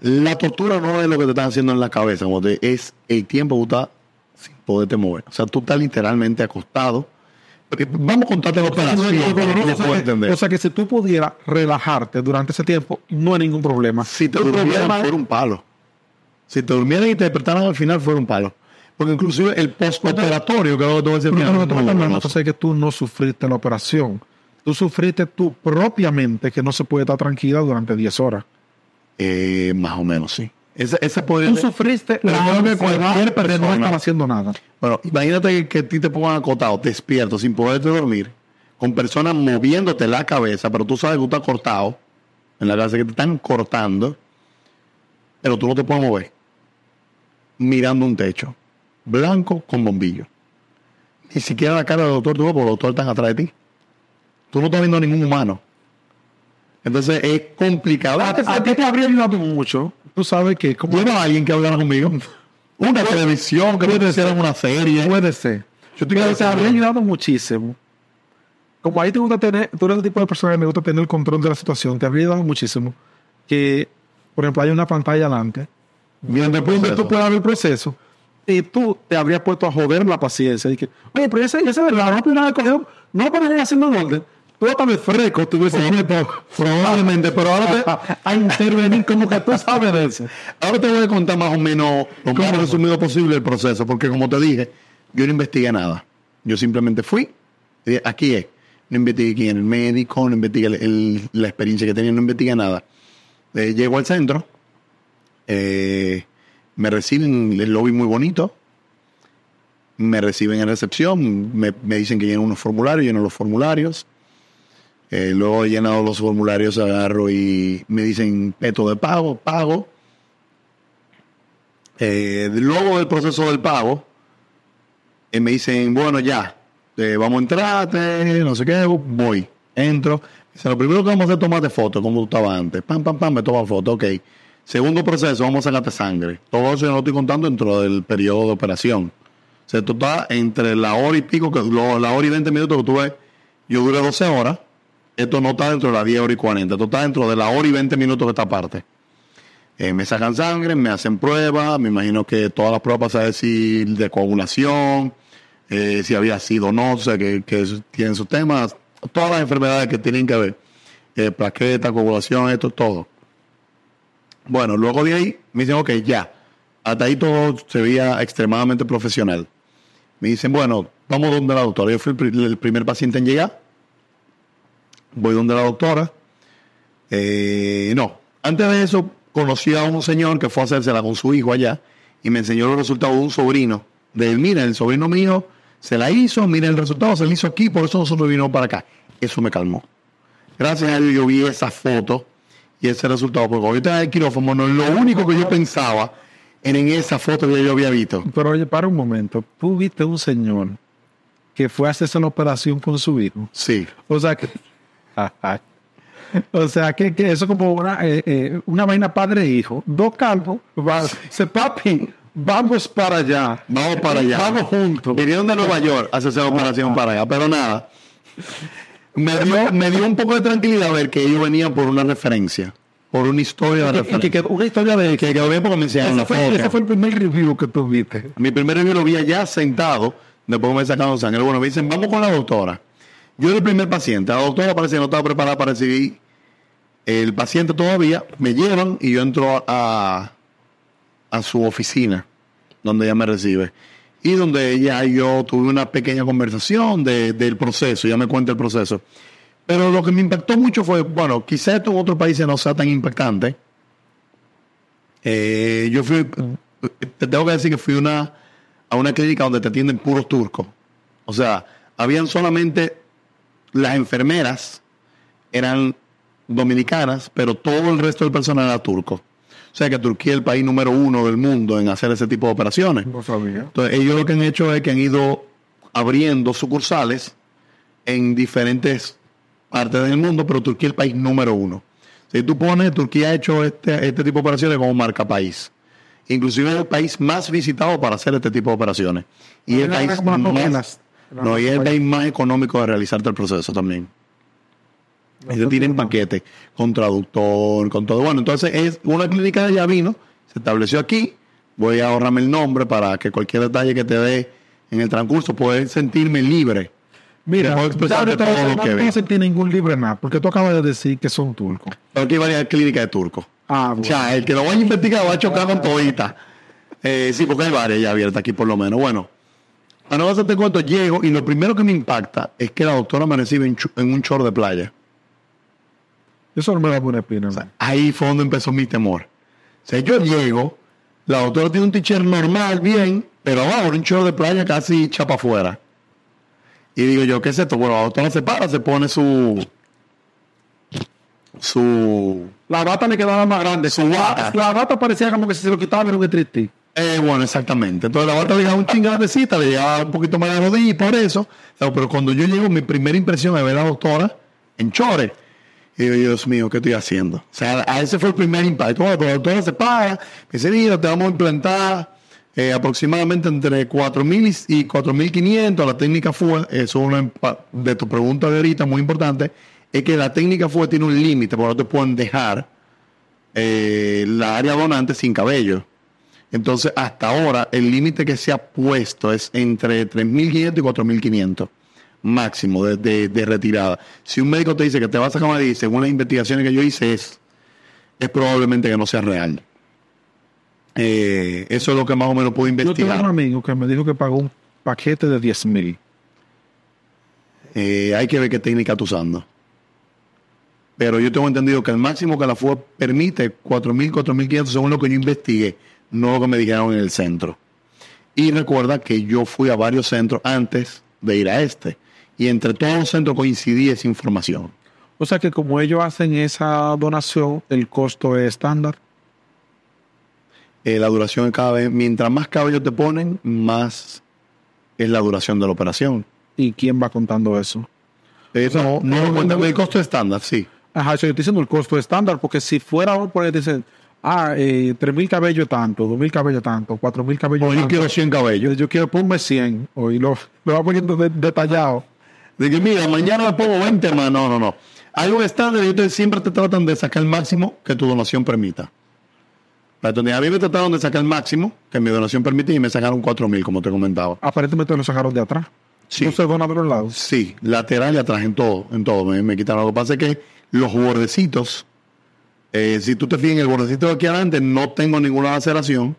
La tortura no es lo que te están haciendo en la cabeza, como te- es el tiempo que tú estás sin poderte mover. O sea, tú estás literalmente acostado. Porque Vamos a contarte la operación. entender. O sea que si tú pudieras relajarte durante ese tiempo, no hay ningún problema. Si te durmieran, fuera un palo. Si te durmieran y te despertaran al final, fuera un palo. Porque inclusive el postoperatorio, que que te voy a decir me no, estás hablando, no, entonces es que tú no sufriste la operación. Tú sufriste tú propiamente que no se puede estar tranquila durante 10 horas. eh, más o menos, sí. Esa, esa podría Tú sufriste la ansiedad cualquier de no persona- estar haciendo nada. Bueno, imagínate que, que a ti te pongan acotado, despierto, sin poderte dormir, con personas moviéndote la cabeza, pero tú sabes que tú estás cortado, en la cabeza que te están cortando, pero tú no te puedes mover, mirando un techo, blanco con bombillo. Ni siquiera la cara del doctor tuvo, porque los doctores están atrás de ti. tú no estás viendo a ningún humano. Entonces es complicado. A, a ti te habría ayudado mucho. Tú sabes que como Bueno, alguien que hablara conmigo. Una televisión, que puede ser una serie. puede ser. Yo te, te habría ayudado muchísimo. Como ahí te gusta tener, tú eres el tipo de persona que me gusta tener el control de la situación, te habría ayudado muchísimo. Que, por ejemplo, hay una pantalla adelante proceso. tú puedes ver el proceso y tú te habrías puesto a joder la paciencia. Y que, oye, pero ese, ese es verdad, no nada cogió, no para haciendo un orden. Tú me fresco, tú ves Probablemente, pero ahora te, a, intervenir como que tú sabes de eso. ahora te voy a contar más o menos lo más resumido posible el proceso, porque como te dije, yo no investigué nada. Yo simplemente fui, y aquí es. No investigué quién era el médico, no investigué el- el- la experiencia que tenía, no investigué nada. Eh, llego al centro, eh, me reciben el lobby muy bonito, me reciben en recepción, me, me dicen que lleno unos formularios, lleno los formularios. Eh, luego he llenado los formularios, agarro y me dicen peto de pago, pago. Eh, luego del proceso del pago, eh, me dicen, bueno, ya, eh, vamos a entrarte, no sé qué, voy, entro. Dice, lo primero que vamos a hacer es tomarte foto, como tú estabas antes. Pam, pam, pam, me toma foto, ok. Segundo proceso, vamos a sacarte sangre. Todo eso yo lo estoy contando dentro del periodo de operación. O sea, tú estás entre la hora y pico, que lo- la hora y 20 minutos que tú ves, yo duré 12 horas. Esto no está dentro de las 10 horas y 40. Esto está dentro de la hora y 20 minutos que está aparte. Eh, me sacan sangre, me hacen pruebas, me imagino que todas las pruebas para decir de coagulación, eh, si había sido o no, o sea, que, tienen sus temas, todas las enfermedades que tienen que ver, eh, plaqueta, coagulación, esto, todo. Bueno, luego de ahí me dicen, ok, ya, hasta ahí todo se veía extremadamente profesional. Me dicen, bueno, vamos donde la doctora. Yo fui el, pri- el primer paciente en llegar, voy donde la doctora. Eh, no, antes de eso conocí a un señor que fue a hacérsela con su hijo allá y me enseñó los resultados de un sobrino. De él, mira, el sobrino mío se la hizo, mira el resultado, se la hizo aquí, por eso nosotros vinimos para acá. Eso me calmó. Gracias a Dios yo vi esa foto y ese resultado, porque cuando yo estaba en el quirófano, no, lo único que yo pensaba era en esa foto que yo había visto. Pero oye, para un momento. Tú viste un señor que fue a hacerse una operación con su hijo. Sí. O sea que. o sea que, que eso como una, eh, eh, una vaina padre-hijo. Dos calvos. va- Se papi, vamos para allá. Vamos para allá. Vamos juntos. Vinieron de Nueva York a hacerse la operación para allá, pero nada. Me dio, me dio un poco de tranquilidad ver que ellos venían por una referencia, por una historia de que referencia. quedó una historia de Que quedó bien porque me enseñaron la fue, ese foto. fue el primer review que tú viste. Mi primer review lo vi allá sentado, después me sacaron sangre. Bueno, me dicen, vamos con la doctora. Yo era el primer paciente. La doctora parece que no estaba preparada para recibir el paciente todavía. Me llevan y yo entro a, a su oficina, donde ella me recibe. Y donde ella y yo tuve una pequeña conversación de- del proceso. Ella me cuenta el proceso. Pero lo que me impactó mucho fue, bueno, quizás esto en otros países no sea tan impactante. Eh, yo fui, te tengo que decir que fui a una clínica donde te atienden puros turcos. O sea, habían solamente las enfermeras, eran dominicanas, pero todo el resto del personal era turco. O sea que Turquía es el país número uno del mundo en hacer ese tipo de operaciones. No sabía. Entonces, ellos lo que han hecho es que han ido abriendo sucursales en diferentes partes del mundo, pero Turquía es el país número uno. Si tú pones, Turquía ha hecho este, este tipo de operaciones como marca país. Inclusive es el país más visitado para hacer este tipo de operaciones. Y el país más, no, y es el país más económico de realizarte el proceso también. Ellos tienen paquete con traductor, con todo. Bueno, entonces es una clínica de vino, se estableció aquí. Voy a ahorrarme el nombre para que cualquier detalle que te dé en el transcurso pueda sentirme libre. Mira, no no sentí ningún libre nada, porque tú acabas de decir que son turcos. Pero aquí hay varias clínicas de turcos. Ah, O bueno. sea, el que lo vaya a investigar va a chocar con todita. Eh, sí, porque hay varias ya abiertas aquí por lo menos. Bueno, a no hacerte cuento, llego y lo primero que me impacta es que la doctora me recibe en, un short de playa. Eso no me da buena espina. ¿no? Ahí fue donde empezó mi temor. O sea, yo llego, la doctora tiene un t-shirt normal, bien, pero abajo un short de playa casi chapa afuera. Y digo yo, ¿qué es esto? Bueno, la doctora se para, se pone su... Su... La bata le quedaba más grande. Su bata. La bata parecía como que se lo quitaba, pero que triste. Eh, bueno, exactamente. Entonces la bata le llegaba un chingadecita, le llegaba un poquito más de rodilla y por eso. o sea, pero cuando yo llego, mi primera impresión es ver a la doctora en chores. Y Dios mío, ¿qué estoy haciendo? O sea, ese fue el primer impacto. Bueno, la se paga, me dice, mira, te vamos a implantar eh, aproximadamente entre 4.000 y 4.500. La técnica fue, eso es una de tu pregunta de ahorita, muy importante, es que la técnica fue tiene un límite, porque no te pueden dejar eh, la área donante sin cabello. Entonces, hasta ahora, el límite que se ha puesto es entre 3.500 y 4.500 máximo de, de, retirada. Si un médico te dice que te vas a sacar y según las investigaciones que yo hice, es, es probablemente que no sea real. Eh, eso es lo que más o menos puedo investigar. Yo tengo un amigo que me dijo que pagó un paquete de 10 mil. Eh, hay que ver qué técnica está usando. Pero yo tengo entendido que el máximo que la FUE permite 4.000, 4.500 según lo que yo investigué, no lo que me dijeron en el centro. Y recuerda que yo fui a varios centros antes de ir a este. Y entre todos los centros coincidí esa información. O sea que como ellos hacen esa donación, el costo es estándar. Eh, la duración es cada vez, mientras más cabello te ponen, más es la duración de la operación. ¿Y quién va contando eso? Eso no, no, el costo estándar, sí. Ajá, yo estoy diciendo el costo estándar, porque si fuera, por dicen, ah, eh, 3 mil cabellos tanto, 2 mil cabellos tanto, 4 mil cabellos tanto. yo quiero 100 cabellos. Yo quiero ponme 100, y lo, lo va poniendo detallado. De que, mira, mañana me pongo 20, hermano. No, no, no. Algo estándar, ellos siempre te tratan de sacar el máximo que tu donación permita. A mí me trataron de sacar el máximo que mi donación permitía y me sacaron 4 mil, como te comentaba. Aparentemente lo sacaron de atrás. Sí. ¿No se dona de los lados? Sí, lateral y atrás, en todo, en todo. Me, me quitaron. Lo que pasa es que los bordecitos, eh, si tú te fijas en el bordecito de aquí adelante, no tengo ninguna laceración,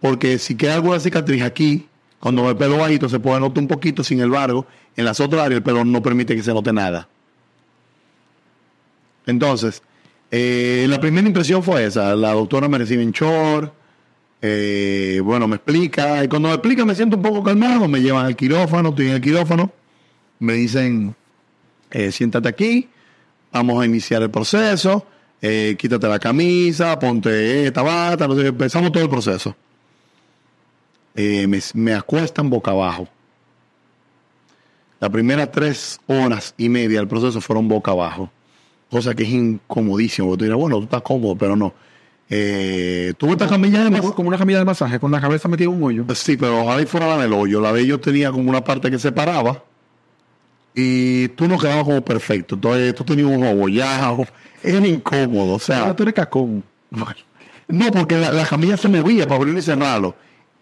porque si queda alguna cicatriz aquí, cuando el pelo bajito se puede notar un poquito, sin embargo, en las otras áreas el pelo no permite que se note nada. Entonces, eh, la primera impresión fue esa. La doctora me recibe en short, eh, bueno, me explica, y cuando me explica me siento un poco calmado, me llevan al quirófano, estoy en el quirófano, me dicen, siéntate aquí, vamos a iniciar el proceso, eh, quítate la camisa, ponte esta bata, empezamos todo el proceso. Eh, me, acuestan boca abajo. Las primeras tres horas y media del proceso fueron boca abajo, cosa que es incomodísimo. Porque tú dirás, bueno, tú estás cómodo, pero no. Eh, ¿Tuvo esta camilla de masaje? Como una camilla de masaje, con la cabeza metida en un hoyo. Sí, pero ojalá fuera la del hoyo. La de ellos tenía como una parte que separaba y tú no quedabas como perfecto. Entonces tú tenías un abollado, era incómodo. O sea, ah, tú eres cacón. No, porque la, camilla se me veía para abrir y cerrarlo.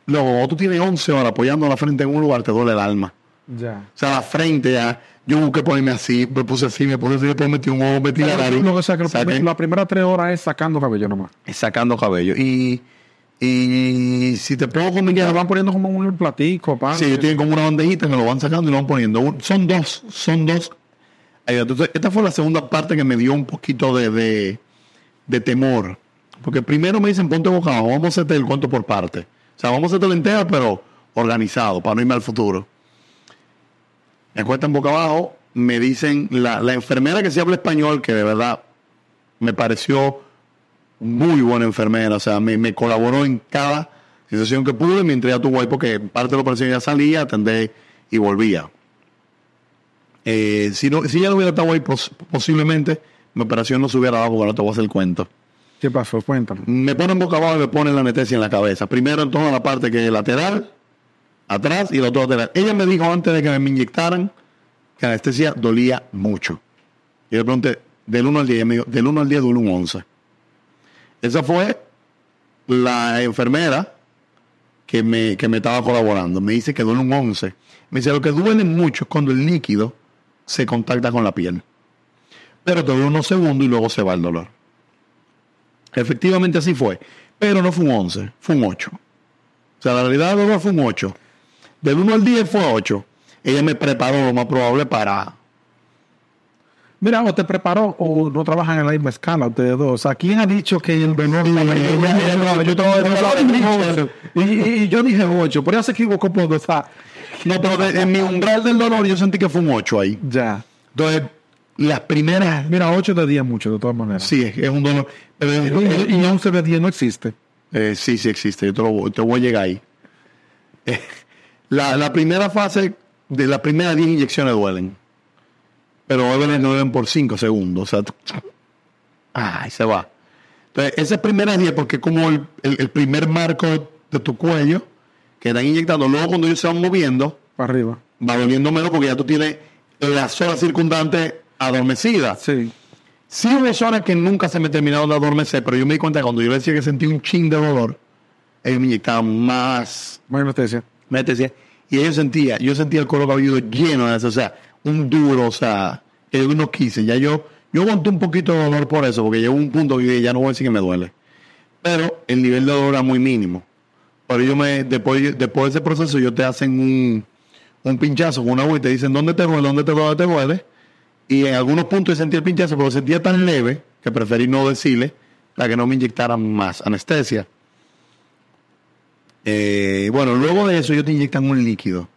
Luego, tú tienes 11 horas apoyando la frente en un lugar, te duele el alma. Ya. O sea, la frente ya. Yo busqué ponerme así, me puse así, me puse así, después metí un ojo, metí la nariz. Lo que la primera tres horas es sacando cabello nomás. Es sacando cabello. Y y si te pongo con lo van poniendo como un platico, pa. Sí, ellos tienen como una bandejita que lo van sacando y lo van poniendo. Son dos, son dos. Entonces, esta fue la segunda parte que me dio un poquito de, de, temor. Porque primero me dicen, ponte boca abajo, vamos a hacerte el cuento por parte. Sea, vamos a hacerte entera, pero organizado, para no irme al futuro. Me en boca abajo, me dicen, la, la enfermera que se habla español, que de verdad me pareció muy buena enfermera, o sea, me, colaboró en cada situación que pude mientras ya tuvo ahí, porque parte de la operación ya salía, atendé y volvía. Eh, si, no, si ya no hubiera estado ahí, posiblemente mi operación no se hubiera dado, porque no te voy a hacer el cuento. ¿Qué pasó? Cuéntame. Me ponen boca abajo y me ponen la anestesia en la cabeza. Primero en toda la parte que es lateral, atrás y la otra lateral. Ella me dijo antes de que me inyectaran que la anestesia dolía mucho. Y le pregunté, del 1 al 10, me dijo, del 1 al 10 duele un 11. Esa fue la enfermera que me, que me estaba colaborando. Me dice que duele un 11. Me dice, lo que duele mucho es cuando el líquido se contacta con la piel. Pero te duele unos segundos y luego se va el dolor. Efectivamente así fue. Pero no fue un 11, fue un 8. O sea, la realidad del dolor fue un 8. Del 1 al 10 fue 8. Ella me preparó lo más probable para Mira, o te preparó o no trabajan en la misma escala ustedes dos. O sea, ¿quién ha dicho que el menor yo y, yo dije 8, por eso se equivocó. O sea, no, pero en mi umbral del dolor yo sentí que fue un 8 ahí. Ya. Entonces, las primeras. Mira, 8 de 10 mucho, de todas maneras. Sí, es, un dolor. y 11 de 10 no existe. Eh, sí, sí existe. Yo te, lo, te voy a llegar ahí. Eh, la, la primera fase de las primeras 10 inyecciones duelen pero no ven por 5 segundos. O sea, ay, se va. Entonces, ese primer 10, porque es como el, el- el primer marco de tu cuello que están inyectando. Luego, cuando ellos se van moviendo, Para arriba. va doliendo menos porque ya tú tienes la zona circundante adormecida. Sí. Sí hubo zonas que nunca se me terminaron de adormecer, pero yo me di cuenta que cuando yo decía que sentí un chin de dolor, ellos me inyectaban más Más anestesia. decía, y ellos sentía, yo sentía el cuero cabelludo lleno de eso, o sea, un duro, o sea, que yo no quise, ya yo, yo aguanté un poquito de dolor por eso, porque llegó un punto que ya no voy a decir que me duele. Pero el nivel de dolor era muy mínimo. Pero yo me, después, después de ese proceso, ellos te hacen un, un pinchazo con una agua y te dicen dónde te duele, dónde te duele, dónde te duele. Y en algunos puntos sentí el pinchazo, pero sentía tan leve que preferí no decirle para que no me inyectaran más anestesia. Eh, bueno, luego de eso ellos te inyectan un líquido.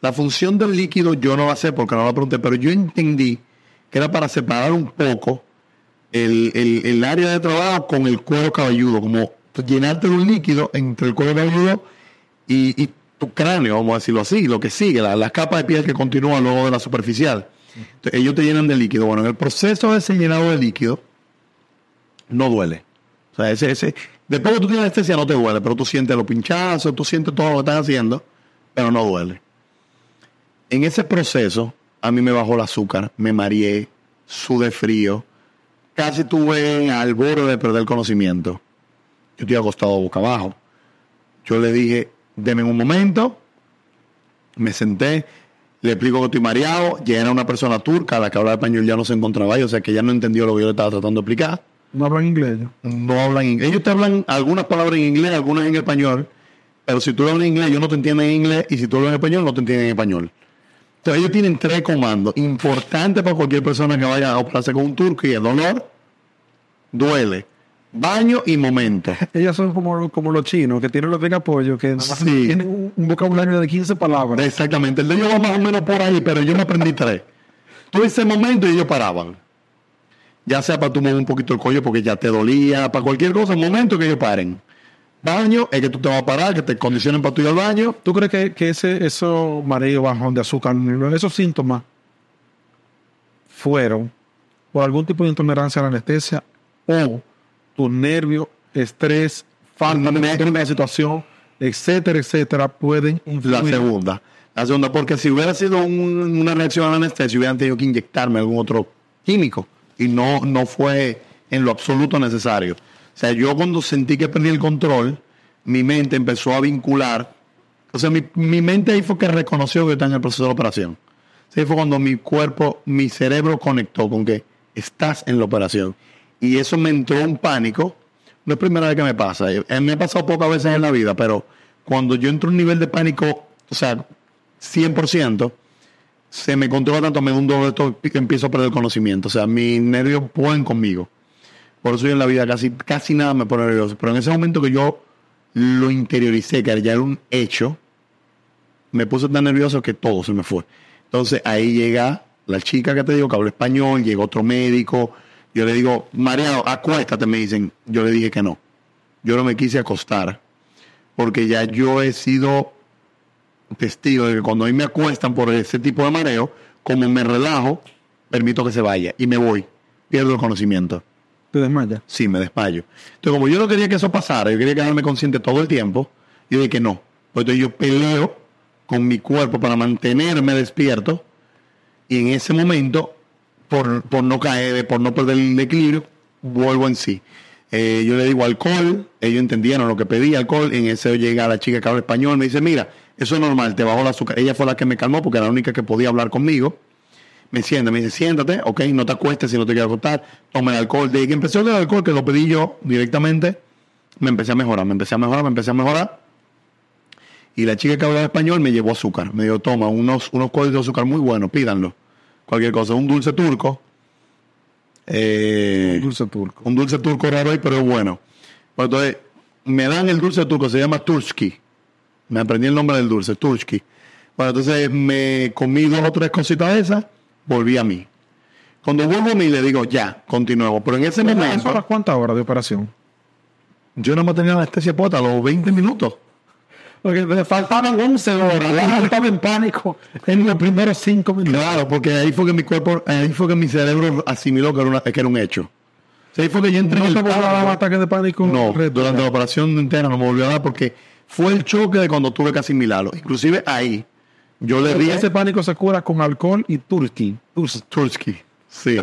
La función del líquido yo no la sé porque no la pregunté, pero yo entendí que era para separar un poco el, el- el área de trabajo con el cuero cabelludo, como llenarte de un líquido entre el cuero cabelludo y, y tu cráneo, vamos a decirlo así, lo que sigue, la, la capa de piel que continúa luego de la superficial. Ellos te llenan de líquido. Bueno, en el proceso de ese llenado de líquido, no duele. O sea, ese, ese, después que tú tienes anestesia no te duele, pero tú sientes los pinchazos, tú sientes todo lo que están haciendo, pero no duele. En ese proceso, a mí me bajó el azúcar, me mareé, sudé frío, casi tuve al borde de perder conocimiento. Yo estoy acostado boca abajo. Yo le dije, deme un momento, me senté, le explico que estoy mareado, ya era una persona turca, la que hablaba español ya no se encontraba ahí, o sea que ya no entendió lo que yo le estaba tratando de explicar No hablan inglés. no hablan inglés. Ellos te hablan algunas palabras en inglés, algunas en español, pero si tú hablas inglés, ellos no te entienden en inglés, y si tú hablas en español, no te entienden en español. Entonces ellos tienen tres comandos importantes para cualquier persona que vaya a operarse con un turco y el dolor, duele, baño y momento. Ellas son como, como los chinos, que tienen los de apoyo, que Sí. tienen un, un vocabulario de 15 palabras. Exactamente, el de ellos va más o menos por ahí, pero yo me aprendí tres. Tú ese momento y ellos paraban. Ya sea para tú mover un poquito el cuello porque ya te dolía, para cualquier cosa, el momento que ellos paren. Baño es que tú te vas a parar, que te condicionen para tú ir al baño. ¿Tú crees que, que ese, esos mareos bajón de azúcar, esos síntomas fueron por algún tipo de intolerancia a la anestesia o tu nervio, estrés, falta de la situación, etcétera, etcétera, pueden La influir? segunda. La segunda, porque si hubiera sido un- una reacción a la anestesia, hubieran tenido que inyectarme algún otro químico. Y no, no fue en lo absoluto necesario. O sea, yo cuando sentí que perdí el control, mi mente empezó a vincular. O sea, mi, mi mente ahí fue que reconoció que está en el proceso de la operación. Sí, fue cuando mi cuerpo, mi cerebro conectó con que estás en la operación. Y eso me entró un pánico. No es primera vez que me pasa. Eh, Me ha pasado pocas veces en la vida, pero cuando yo entro en un nivel de pánico, o sea, 100%, se me controla tanto, me da un todo, que empiezo a perder el conocimiento. O sea, mis nervios pueden conmigo. Por eso yo en la vida casi, casi nada me pone nervioso. Pero en ese momento que yo lo interioricé, que ya era un hecho, me puse tan nervioso que todo se me fue. Entonces ahí llega la chica que te digo que habla español, llega otro médico. Yo le digo, Mariano, acuéstate, me dicen. Yo le dije que no. Yo no me quise acostar porque ya yo he sido testigo de que cuando a mí me acuestan por ese tipo de mareo, como me relajo, permito que se vaya y me voy. Pierdo el conocimiento. Te desmayas. Sí, me desmayo. Entonces, como yo no quería que eso pasara, yo quería quedarme consciente todo el tiempo, yo dije que no. Pues entonces yo peleo con mi cuerpo para mantenerme despierto y en ese momento, por, por no caer, por no perder el equilibrio, vuelvo en sí. Eh, yo le digo alcohol, ellos entendieron lo que pedía, alcohol, en ese llega la chica que habla español, me dice, mira, eso es normal, te bajó el azúcar. Ella fue la que me calmó porque era la única que podía hablar conmigo. Me sienta, me dice, siéntate, ok, no te acuestes si no te quieres acostar, toma el alcohol. Desde que empezó el alcohol, que lo pedí yo directamente, me empecé a mejorar, me empecé a mejorar, me empecé a mejorar. Y la chica que hablaba español me llevó azúcar. Me dijo, toma, unos, unos códigos de azúcar muy buenos, pídanlo. Cualquier cosa, un dulce turco. Eh, Dulce turco. un dulce turco raro ahí, pero bueno. Pues entonces, me dan el dulce turco, se llama Turski. Me aprendí el nombre del dulce, Turski. Bueno, entonces me comí dos o tres cositas de esas, volví a mí. Cuando vuelvo a mí, le digo, ya, continuemos. Pero en ese ¿Eso a momento, las cuántas horas de operación? yo no me tenía anestesia puesta a los 20 minutos. Porque me faltaban 11 horas. Estaba en pánico en los primeros 5 minutos. Claro, porque ahí fue que mi cuerpo, ahí fue que mi cerebro asimiló que era, una- que era un hecho. O sea, ahí fue que yo entré ¿No en te el volvió a dar ataque de pánico? No, durante la operación entera no me volvió a dar porque fue el choque de cuando tuve que asimilarlo. Inclusive ahí, yo le di Ese pánico se cura con alcohol y turkey. Tursky. Sí.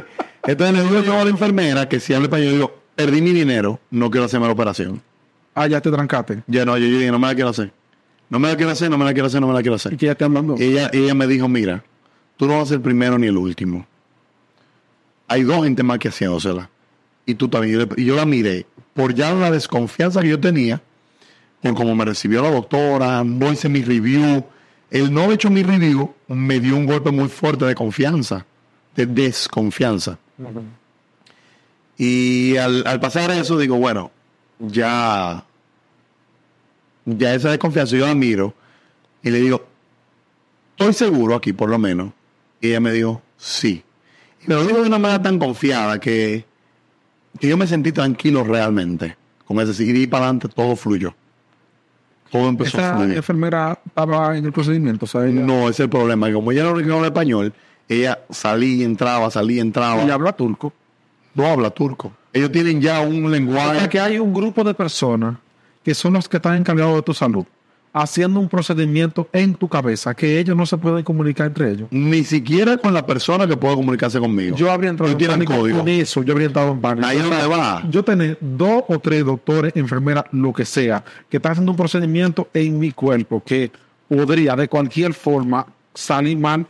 Entonces le digo a la enfermera que si habla español, yo digo, perdí mi dinero, no quiero hacerme la operación. Ah, ya te trancaste. Ya no, yo, yo dije, no me la quiero hacer. No me la quiero hacer, no me la quiero hacer, no me la quiero ¿Y hacer. que ya te hablando? Ella, ella me dijo, mira, tú no vas a ser el primero ni el último. Hay dos gente más que haciéndosela. Y tú también. Y yo Y yo la miré. Por ya la desconfianza que yo tenía, por cómo me recibió la doctora, no hice mi review. El no haber hecho mi review me dio un golpe muy fuerte de confianza, de desconfianza. Y al, al pasar eso, digo, bueno, ya, ya esa desconfianza yo la miro y le digo, estoy seguro aquí por lo menos. Y ella me dijo, sí. Y me lo dijo de una manera tan confiada que, que yo me sentí tranquilo realmente. Con ese seguir para adelante todo fluyó. Todo empezó a Esa fluir. enfermera estaba en el procedimiento, o sea, ella, No, ese es el problema. Como ella no habla español, ella salía y entraba, salía y entraba. ella habla turco. no habla turco. Ellos tienen ya un O sea, lenguaje. que hay un grupo de personas que son los que están encargados de tu salud, haciendo un procedimiento en tu cabeza que ellos no se pueden comunicar entre ellos. Ni siquiera con la persona que pueda comunicarse conmigo. Yo habría entrado en pánico código. con eso, yo habría entrado en pánico. Ahí va. Yo tener dos o tres doctores, enfermeras, lo que sea, que están haciendo un procedimiento en mi cuerpo que podría de cualquier forma salir mal.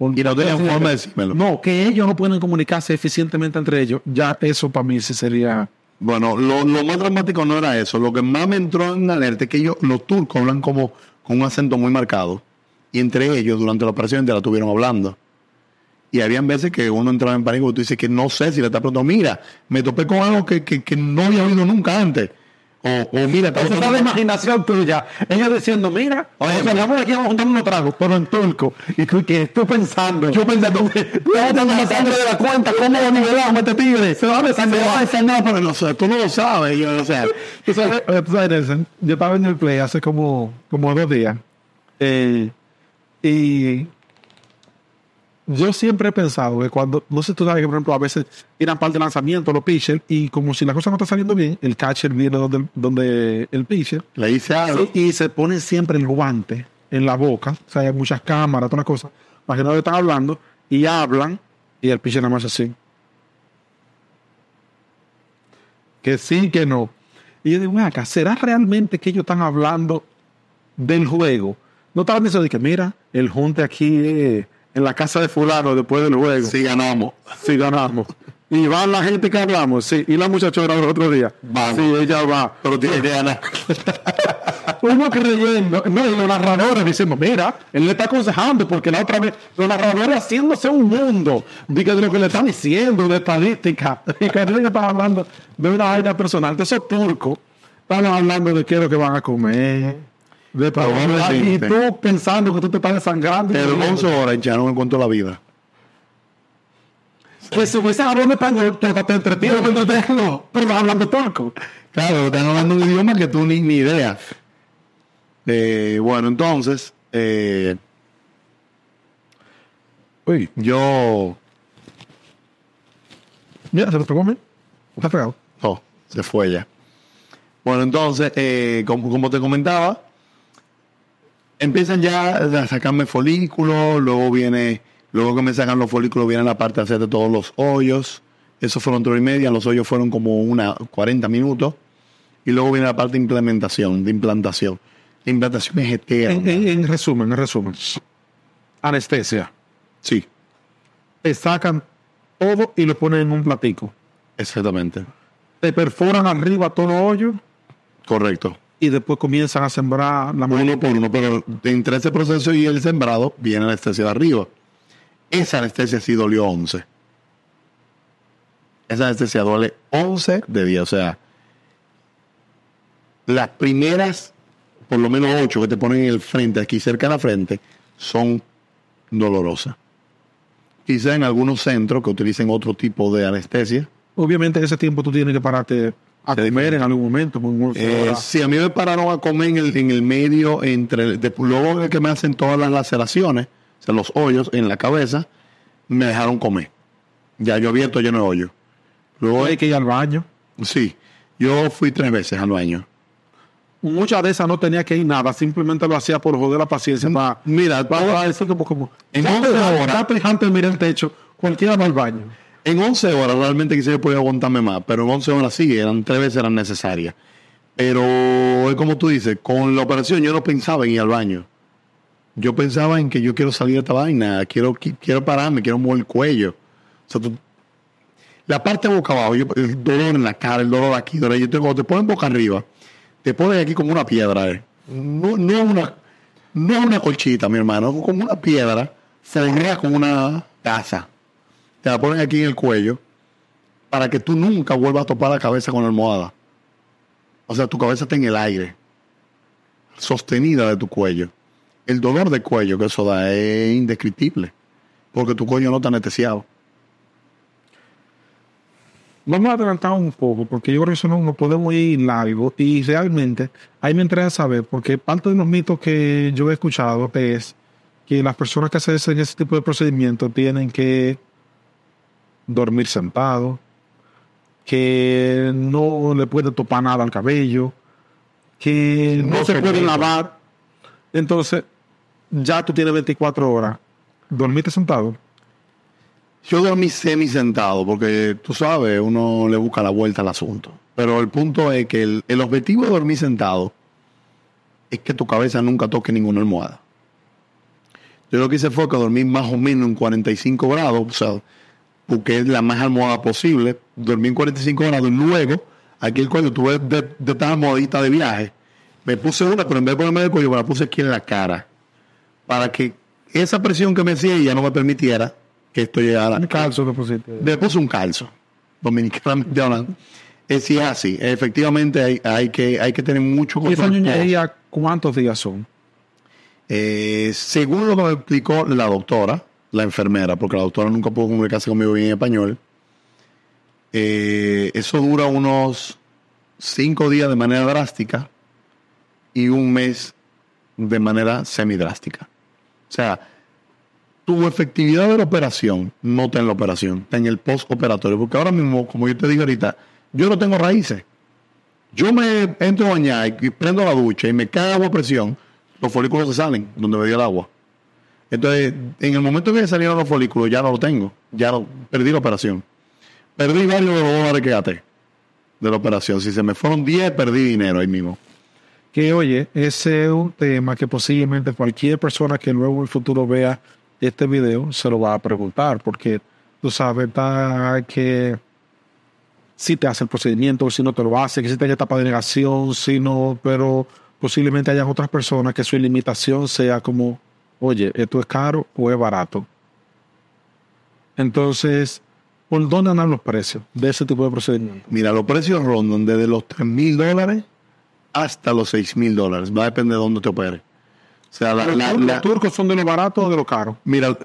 Y no tienen forma de decírmelo. No, que ellos no pueden comunicarse eficientemente entre ellos. Ya eso para mí sí sería... Bueno, lo, lo más dramático no era eso. Lo que más me entró en alerta es que ellos, los turcos, hablan como con un acento muy marcado. Y entre ellos, durante la operación, la estuvieron hablando. Y habían veces que uno entraba en pánico y tú dices que no sé si le está preguntando, mira, me topé con algo que, que, que no había oído nunca antes. O, o mira, está Esa es la imaginación tuya. Ellos diciendo, mira, Oye, vamos aquí vamos a juntar unos tragos, pero en turco. Y tú, ¿qué estoy pensando? Yo pensando, te más sangre de la cuenta, ¿cómo lo nivelamos este tigre? Se va a besar, se va a decir nada, pero no sé, tú no lo sabes. Yo, o sea, Tú sabes, eh, tú yo estaba en el play hace como, como dos días. eh, y yo siempre he pensado que cuando, no sé, tú sabes que, por ejemplo, a veces tiran par de lanzamiento los pitchers y como si la cosa no está saliendo bien, el catcher viene donde, donde el pitcher le hice algo. Y se pone siempre el guante en la boca. O sea, hay muchas cámaras, todas las cosas. Para que no le están hablando. Y hablan. Y el pitcher nada más así. Que sí, que no. Y yo digo, "Ven acá, ¿será realmente que ellos están hablando del juego? No estaban diciendo de que, mira, el junte aquí eh, en la casa de fulano después del juego. Sí, ganamos. Sí, ganamos. Y van la gente que hablamos, sí. Y la muchachona el otro día. Van. Sí, ella va. Pero tiene que ganar. Uno creyendo, no, y los narradores diciendo, mira, él le está aconsejando porque la otra vez, los narradores haciéndose un mundo, diga de lo que le están diciendo, de estadística, y que están hablando de una vaina personal, de esos turcos, están hablando de qué es lo que van a comer, de y tú pensando que tú te estás desangrando. Pero 11 horas echaron en cuanto a la vida. Pues si hubiesen hablando español, te, te entretienes cuando te pero hablando turco. Claro, están hablando un idioma que tú ni, ni idea. Eh, bueno, entonces, eh, Uy, yo... mira, se lo pegó a mí. Está pegado. Oh, se fue ya. Bueno, entonces, eh, como, como te comentaba, empiezan ya a sacarme folículos, luego viene, luego que me sacan los folículos, viene la parte de hacer de todos los hoyos. Eso fueron tres y media, los hoyos fueron como una 40 minutos. Y luego viene la parte de implementación, de implantación. La implantación es eterna. En, en- en resumen, en resumen. Anestesia. Sí, Te sacan todo y lo ponen en un platico. exactamente. Te perforan arriba todo el hoyo Correcto. Y después comienzan a sembrar la mano. uno por uno, pero entre ese proceso y el sembrado viene la anestesia de arriba. Esa anestesia sí dolió 11. Esa anestesia duele 11 de día, o sea, las primeras, por lo menos 8 que te ponen en el frente, aquí cerca de la frente, son dolorosas. Quizá en algunos centros que utilicen otro tipo de anestesia, Obviamente en ese tiempo tú tienes que pararte a comer en algún momento. Eh, sí, a mí me pararon a comer en el, en el medio, entre de- luego de que me hacen todas las laceraciones, o sea, los hoyos en la cabeza, me dejaron comer. Ya yo abierto lleno de hoyo. Luego, hay que ir al baño. sí, yo fui tres veces al baño. Muchas de esas no tenía que ir nada, simplemente lo hacía por joder la paciencia. Para, Mira, para, eso como, como En Ya 11 te- horas. de mirar el techo, cualquiera va al baño. En 11 horas realmente quizás yo podía aguantarme más, pero en 11 horas sí, eran tres veces eran necesarias. Pero es como tú dices, con la operación yo no pensaba en ir al baño. Yo pensaba en que yo quiero salir de esta vaina, quiero, qui- quiero pararme, quiero mover el cuello. O sea, tú- la parte boca abajo, yo- el dolor en la cara, el dolor aquí, dolor, yo tengo, te ponen boca arriba, te ponen aquí como una piedra. eh. No, no es una, no una colchita, mi hermano, como una piedra, se con una taza te la ponen aquí en el cuello para que tú nunca vuelvas a topar la cabeza con la almohada. O sea, tu cabeza está en el aire, sostenida de tu cuello. El dolor de cuello que eso da es indescriptible, porque tu cuello no está anestesiado. Vamos a adelantar un poco, porque yo creo que eso no, no podemos ir largo. Y realmente, ahí me interesa saber, porque parte de los mitos que yo he escuchado es que las personas que hacen ese tipo de procedimientos tienen que dormir sentados, que no le puede topar nada al cabello, que no, No se puede. lavar. Entonces, ya tú tienes 24 horas. ¿Dormiste sentado? Yo dormí semi sentado, porque tú sabes, uno le busca la vuelta al asunto. Pero el punto es que el, el objetivo de dormir sentado es que tu cabeza nunca toque ninguna almohada. Yo lo que hice fue que dormí más o menos en 45 grados, o sea, busqué la más almohada posible, dormí en 45 grados y luego, aquí el cuello, tuve de, de esta almohadita de viaje, me puse una, pero en vez de ponerme el cuello, me la puse aquí en la cara, para que esa presión que me hacía ya no me permitiera que esto llegara. Un calzo te pusiste. Le puse un calzo, dominicanamente hablando. Es sí es así, efectivamente hay, hay, que, hay que tener mucho ¿Y esa control. cuántos días son? Eh, según lo que me explicó la doctora, la enfermera, porque la doctora nunca pudo comunicarse conmigo bien en español, eh, eso dura unos cinco días de manera drástica y un mes de manera semidrástica. O sea, tu efectividad de la operación no está en la operación, está en el postoperatorio. Porque ahora mismo, como yo te digo ahorita, yo no tengo raíces. Yo me entro a bañar y prendo la ducha y me cae agua a presión, los folículos se salen donde me dio el agua. Entonces, en el momento que salieron los folículos, ya no lo tengo. Ya perdí la operación. Perdí varios de los dólares que gasté de la operación. Si se me fueron 10, perdí dinero ahí mismo. Que oye, ese es un tema que posiblemente cualquier persona que luego en el futuro vea este video se lo va a preguntar, porque tú sabes que si te hace el procedimiento, si no te lo hace, que si te hay etapa de negación, si no, pero posiblemente hayan otras personas que su limitación sea como, oye, esto es caro o es barato. Entonces, ¿por dónde andan los precios de ese tipo de procedimiento? Mira, los precios rondan desde los 3 mil dólares hasta los 6 mil dólares. Va a depender de dónde te opere. O sea, la, ¿Los, la- tur- la- los turcos son de lo barato o de lo caro? Mira,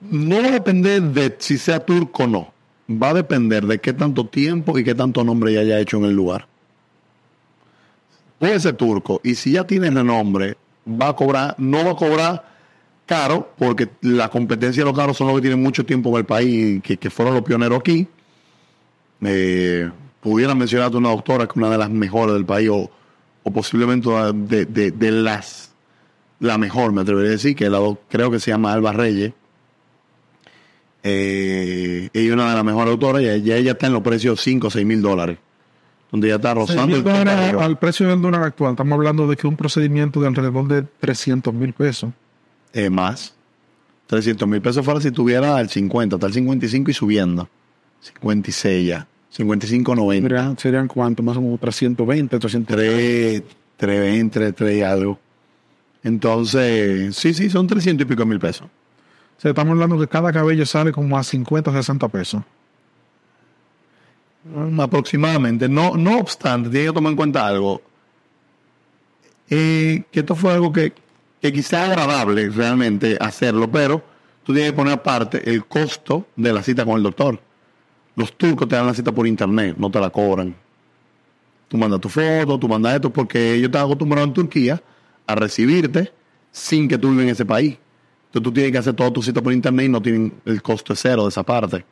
no va a depender de si sea turco o no. Va a depender de qué tanto tiempo y qué tanto nombre ya haya hecho en el lugar. Puede ser turco y si ya tiene renombre, va a cobrar, no va a cobrar caro porque la competencia de los caros son los que tienen mucho tiempo en el país, que, que fueron los pioneros aquí. Eh, pudiera mencionarte una doctora que es una de las mejores del país o, o posiblemente de, de- de las la mejor, me atrevería a decir, que la creo que se llama Alba Reyes. Eh, ella es una de las mejores autoras y ya ella está en los precios 5 o 6 mil dólares. Donde ya está rozando el dólares al precio del dólar actual, estamos hablando de que un procedimiento de alrededor de 300 mil pesos. Eh, más. 300 mil pesos fuera si tuviera el 50, está el 55 y subiendo. 56 ya. 55, 90. Serían, serían cuánto, más o menos 320, 300. 3, 320, 3 y algo. Entonces, sí, sí, son 300 y pico mil pesos. O sea, estamos hablando que cada cabello sale como a 50 o 60 pesos. Mm, Aproximadamente. No, no obstante, tiene que tomar en cuenta algo. Eh, que esto fue algo que, que quizá es agradable realmente hacerlo, pero tú tienes que poner aparte el costo de la cita con el doctor. Los turcos te dan la cita por internet, no te la cobran. Tú mandas tu foto, tú mandas esto, porque ellos están acostumbrados en Turquía a recibirte sin que tú vivas en ese país. Entonces tú tienes que hacer todo tu sitio por internet y no tienen el costo cero de esa parte.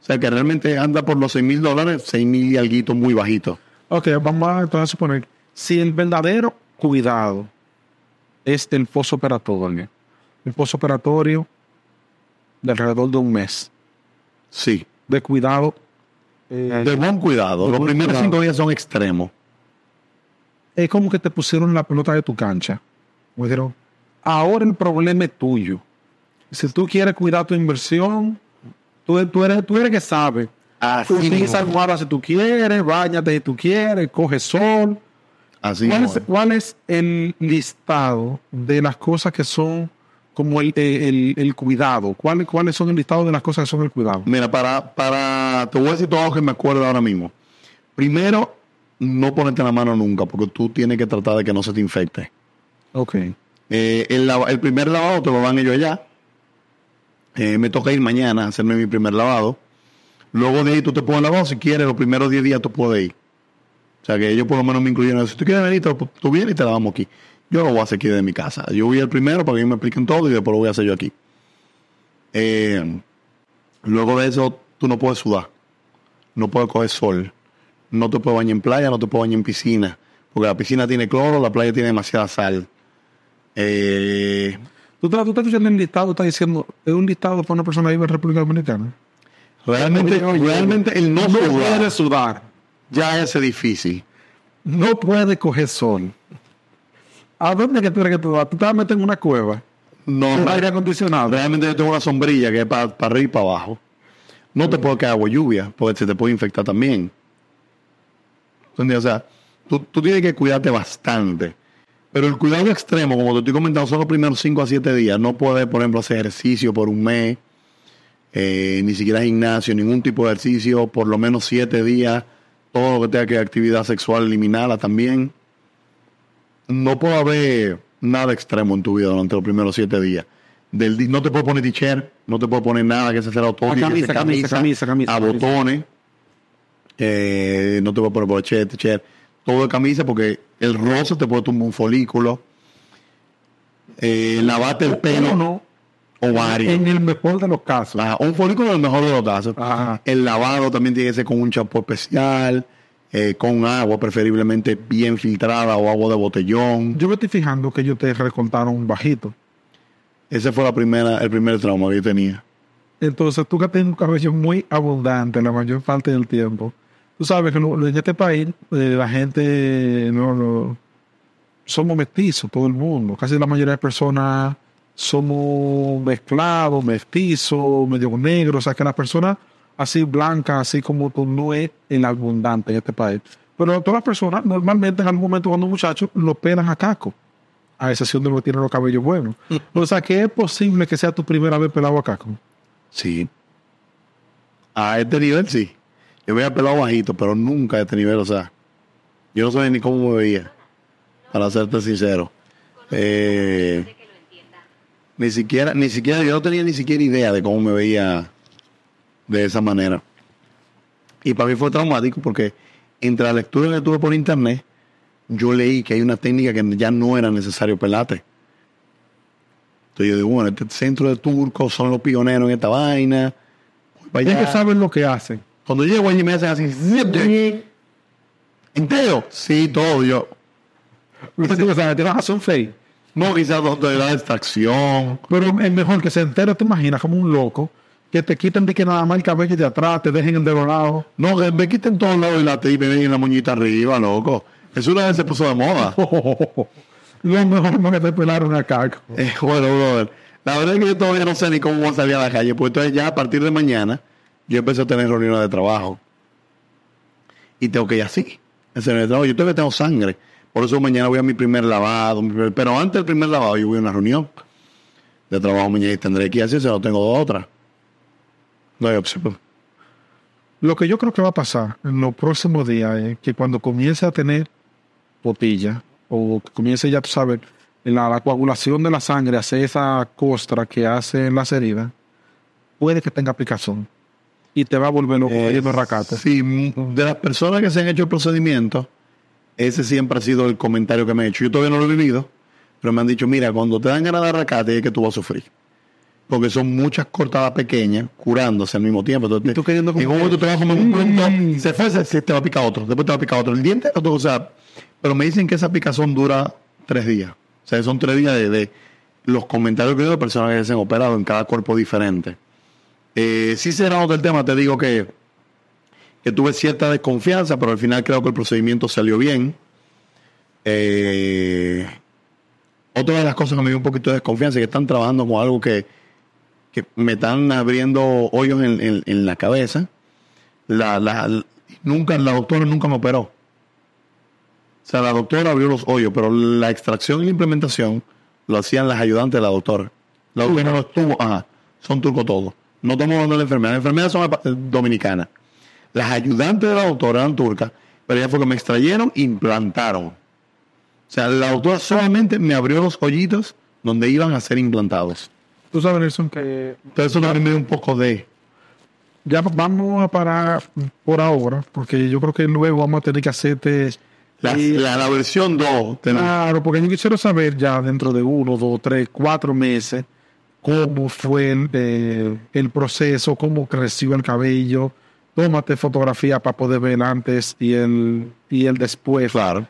O sea que realmente anda por los 6 mil dólares, 6 mil y algo muy bajito. Ok, vamos a entonces a suponer, si el verdadero cuidado es el postoperatorio, el postoperatorio de alrededor de un mes Sí. de cuidado, eh, De buen cuidado. De Los buen primeros cuidado. cinco días son extremos. es como que te pusieron la pelota de tu cancha. Me dijeron, ahora el problema es tuyo. Si tú quieres cuidar tu inversión, tú, tú eres, tú eres que sabe. Así Utiliza si tú quieres, bañate si tú quieres, coge sol. Así ¿Cuál es, cuál es el listado de las cosas que son como el, eh, el, el cuidado? ¿Cuál- ¿Cuáles son el listado de las cosas que son el cuidado? Mira, para, para, te voy a decir todo lo que me acuerdo ahora mismo. Primero, no ponerte la mano nunca, porque tú tienes que tratar de que no se te infecte. Ok. Eh, el, el primer lavado te lo dan ellos allá. Eh, me toca ir mañana a hacerme mi primer lavado. Luego de ahí tú te puedes lavar, si quieres, los primeros 10 días tú puedes ir. O sea que ellos por lo menos me incluyeron. Si tú quieres venir, tú vienes y te lavamos aquí. Yo lo voy a hacer aquí de mi casa. Yo voy al primero para que ellos me expliquen todo y después lo voy a hacer yo aquí. Eh, luego de eso, tú no puedes sudar. No puedes coger sol. No te puedes bañar en playa, no te puedes bañar en piscina. Porque la piscina tiene cloro, la playa tiene demasiada sal. Eh, Tú estás, tú estás escuchando el listado, estás diciendo, es un listado para una persona que vive en República Dominicana. realmente, realmente el no, no sudar puede sudar, ya es difícil. no puede coger sol. ¿A dónde que tú eres que tú vas? Tú te vas a meter en una cueva, No, con aire acondicionado. realmente yo tengo una sombrilla que es para arriba y para abajo. No te puede caer agua lluvia, porque se te puede infectar también. O sea, tú, tú tienes que cuidarte bastante. Pero el cuidado extremo, como te estoy comentando, son los primeros 5 a 7 días. No puedes, por ejemplo, hacer ejercicio por un mes, eh, ni siquiera gimnasio, ningún tipo de ejercicio, por lo menos 7 días. Todo lo que tenga que actividad sexual, eliminarla también. No puede haber nada extremo en tu vida durante los primeros 7 días. Del, no te puedes poner t-shirt, no te puedes poner nada que se. Ah, que ser camisa, camisa, camisa, camisa, a botones. Eh, no te puedes poner broche, t-shirt, todo de camisa porque el rosa te puede tumbar un folículo. Eh, lavarte el pelo, no, ovario. en el mejor de los casos. Ah, un folículo es el mejor de los casos. Ajá. El lavado también tiene que ser con un champú especial, eh, con agua preferiblemente bien filtrada o agua de botellón. Yo me estoy fijando que ellos te recontaron bajito. Ese fue la primera, el primer trauma que yo tenía. Entonces, tú que tienes un cabello muy abundante la mayor parte del tiempo, tú sabes que en este país eh, la gente no, no- somos mestizos, todo el mundo. Casi la mayoría de personas somos mezclados, mestizos, medio negros. O sea, que las personas así blancas, así como tú, no es el abundante en este país. Pero todas las personas, normalmente en algún momento cuando un muchacho lo pelan a caco, a excepción de los que tienen los cabellos buenos. O sea, que es posible que sea tu primera vez pelado a caco. Sí. A este nivel sí. Yo veía pelado bajito, pero nunca a este nivel, o sea, yo no sabía ni cómo me veía, para serte sincero. Eh, ni siquiera, ni siquiera, yo no tenía ni siquiera idea de cómo me veía de esa manera. Y para mí fue traumático porque entre la lectura que tuve por internet, yo leí que hay una técnica que ya no era necesario pelate. Entonces yo digo, bueno, este centro de turcos son los pioneros en esta vaina. Allá. que saben lo que hacen. Cuando llego allí me hacen así, entero. Sí, todo. Yo, O sea, tienes razón, Fey. No, quizás de la distracción. Pero es mejor que se entere, te imaginas, como un loco, que te quiten de que nada más el cabello de atrás, te dejen el de los lados. No, que me quiten todos lados y la y me ven la moñita arriba, loco. Eso una vez se puso de moda. Lo mejor no que te pelaron a caco. Eh, bueno, brother. La verdad es que yo todavía no sé ni cómo voy a salir a la calle. Pues entonces ya a partir de mañana yo empecé a tener reuniones de trabajo. Y tengo que ir así. En de trabajo. Yo todavía tengo sangre. Por eso mañana voy a mi primer lavado. mi primer- pero antes del primer lavado yo voy a una reunión de trabajo mañana y tendré que ir así. Se lo tengo otra. No hay opción. Lo que yo creo que va a pasar en los próximos días es que cuando comience a tener potilla, o que comience ya, tú sabes, en la, la coagulación de la sangre, hacer esa costra que hace en las heridas, puede que tenga aplicación. y te va a volver loco Eh, yendo racate. Sí, de las personas que se han hecho el procedimiento, ese siempre ha sido el comentario que me han hecho. Yo todavía no lo he vivido, pero me han dicho, mira, cuando te dan ganas de arracate es que tú vas a sufrir. Porque son muchas cortadas pequeñas curándose al mismo tiempo. Entonces, tú en un momento te vas a comer un punto, se fue, se, te va a picar otro, después te va a picar otro. El diente, otro, o sea, pero me dicen que esa picazón dura tres días. O sea, son tres días de, de los comentarios que yo de personas que se han operado en cada cuerpo diferente. Eh, sí cerrado del tema, te digo que, que tuve cierta desconfianza, pero al final creo que el procedimiento salió bien. Eh, otra de las cosas que me dio un poquito de desconfianza es que están trabajando con algo que, que me están abriendo hoyos en, en- la cabeza. La, la- nunca, la doctora nunca me operó. O sea, la doctora abrió los hoyos, pero la extracción y la implementación lo hacían las ayudantes de la doctora. La doctora no estuvo, ajá, son turcos todos. No estamos hablando de la enfermedad. Las enfermedades son dominicanas. Las ayudantes de la doctora eran turcas, pero ella fue que me extrayeron e implantaron. O sea, la doctora solamente me abrió los hoyitos donde iban a ser implantados. Tú sabes, Nelson, que Entonces eso también me dio un poco de... ya vamos a parar por ahora, porque yo creo que luego vamos a tener que hacerte... La, y- la, la versión 2. Claro, porque yo quisiera saber ya dentro de uno, dos, tres, cuatro meses cómo fue el, eh, el proceso, cómo creció el cabello. Tómate fotografía para poder ver el antes y el, y el después. Claro.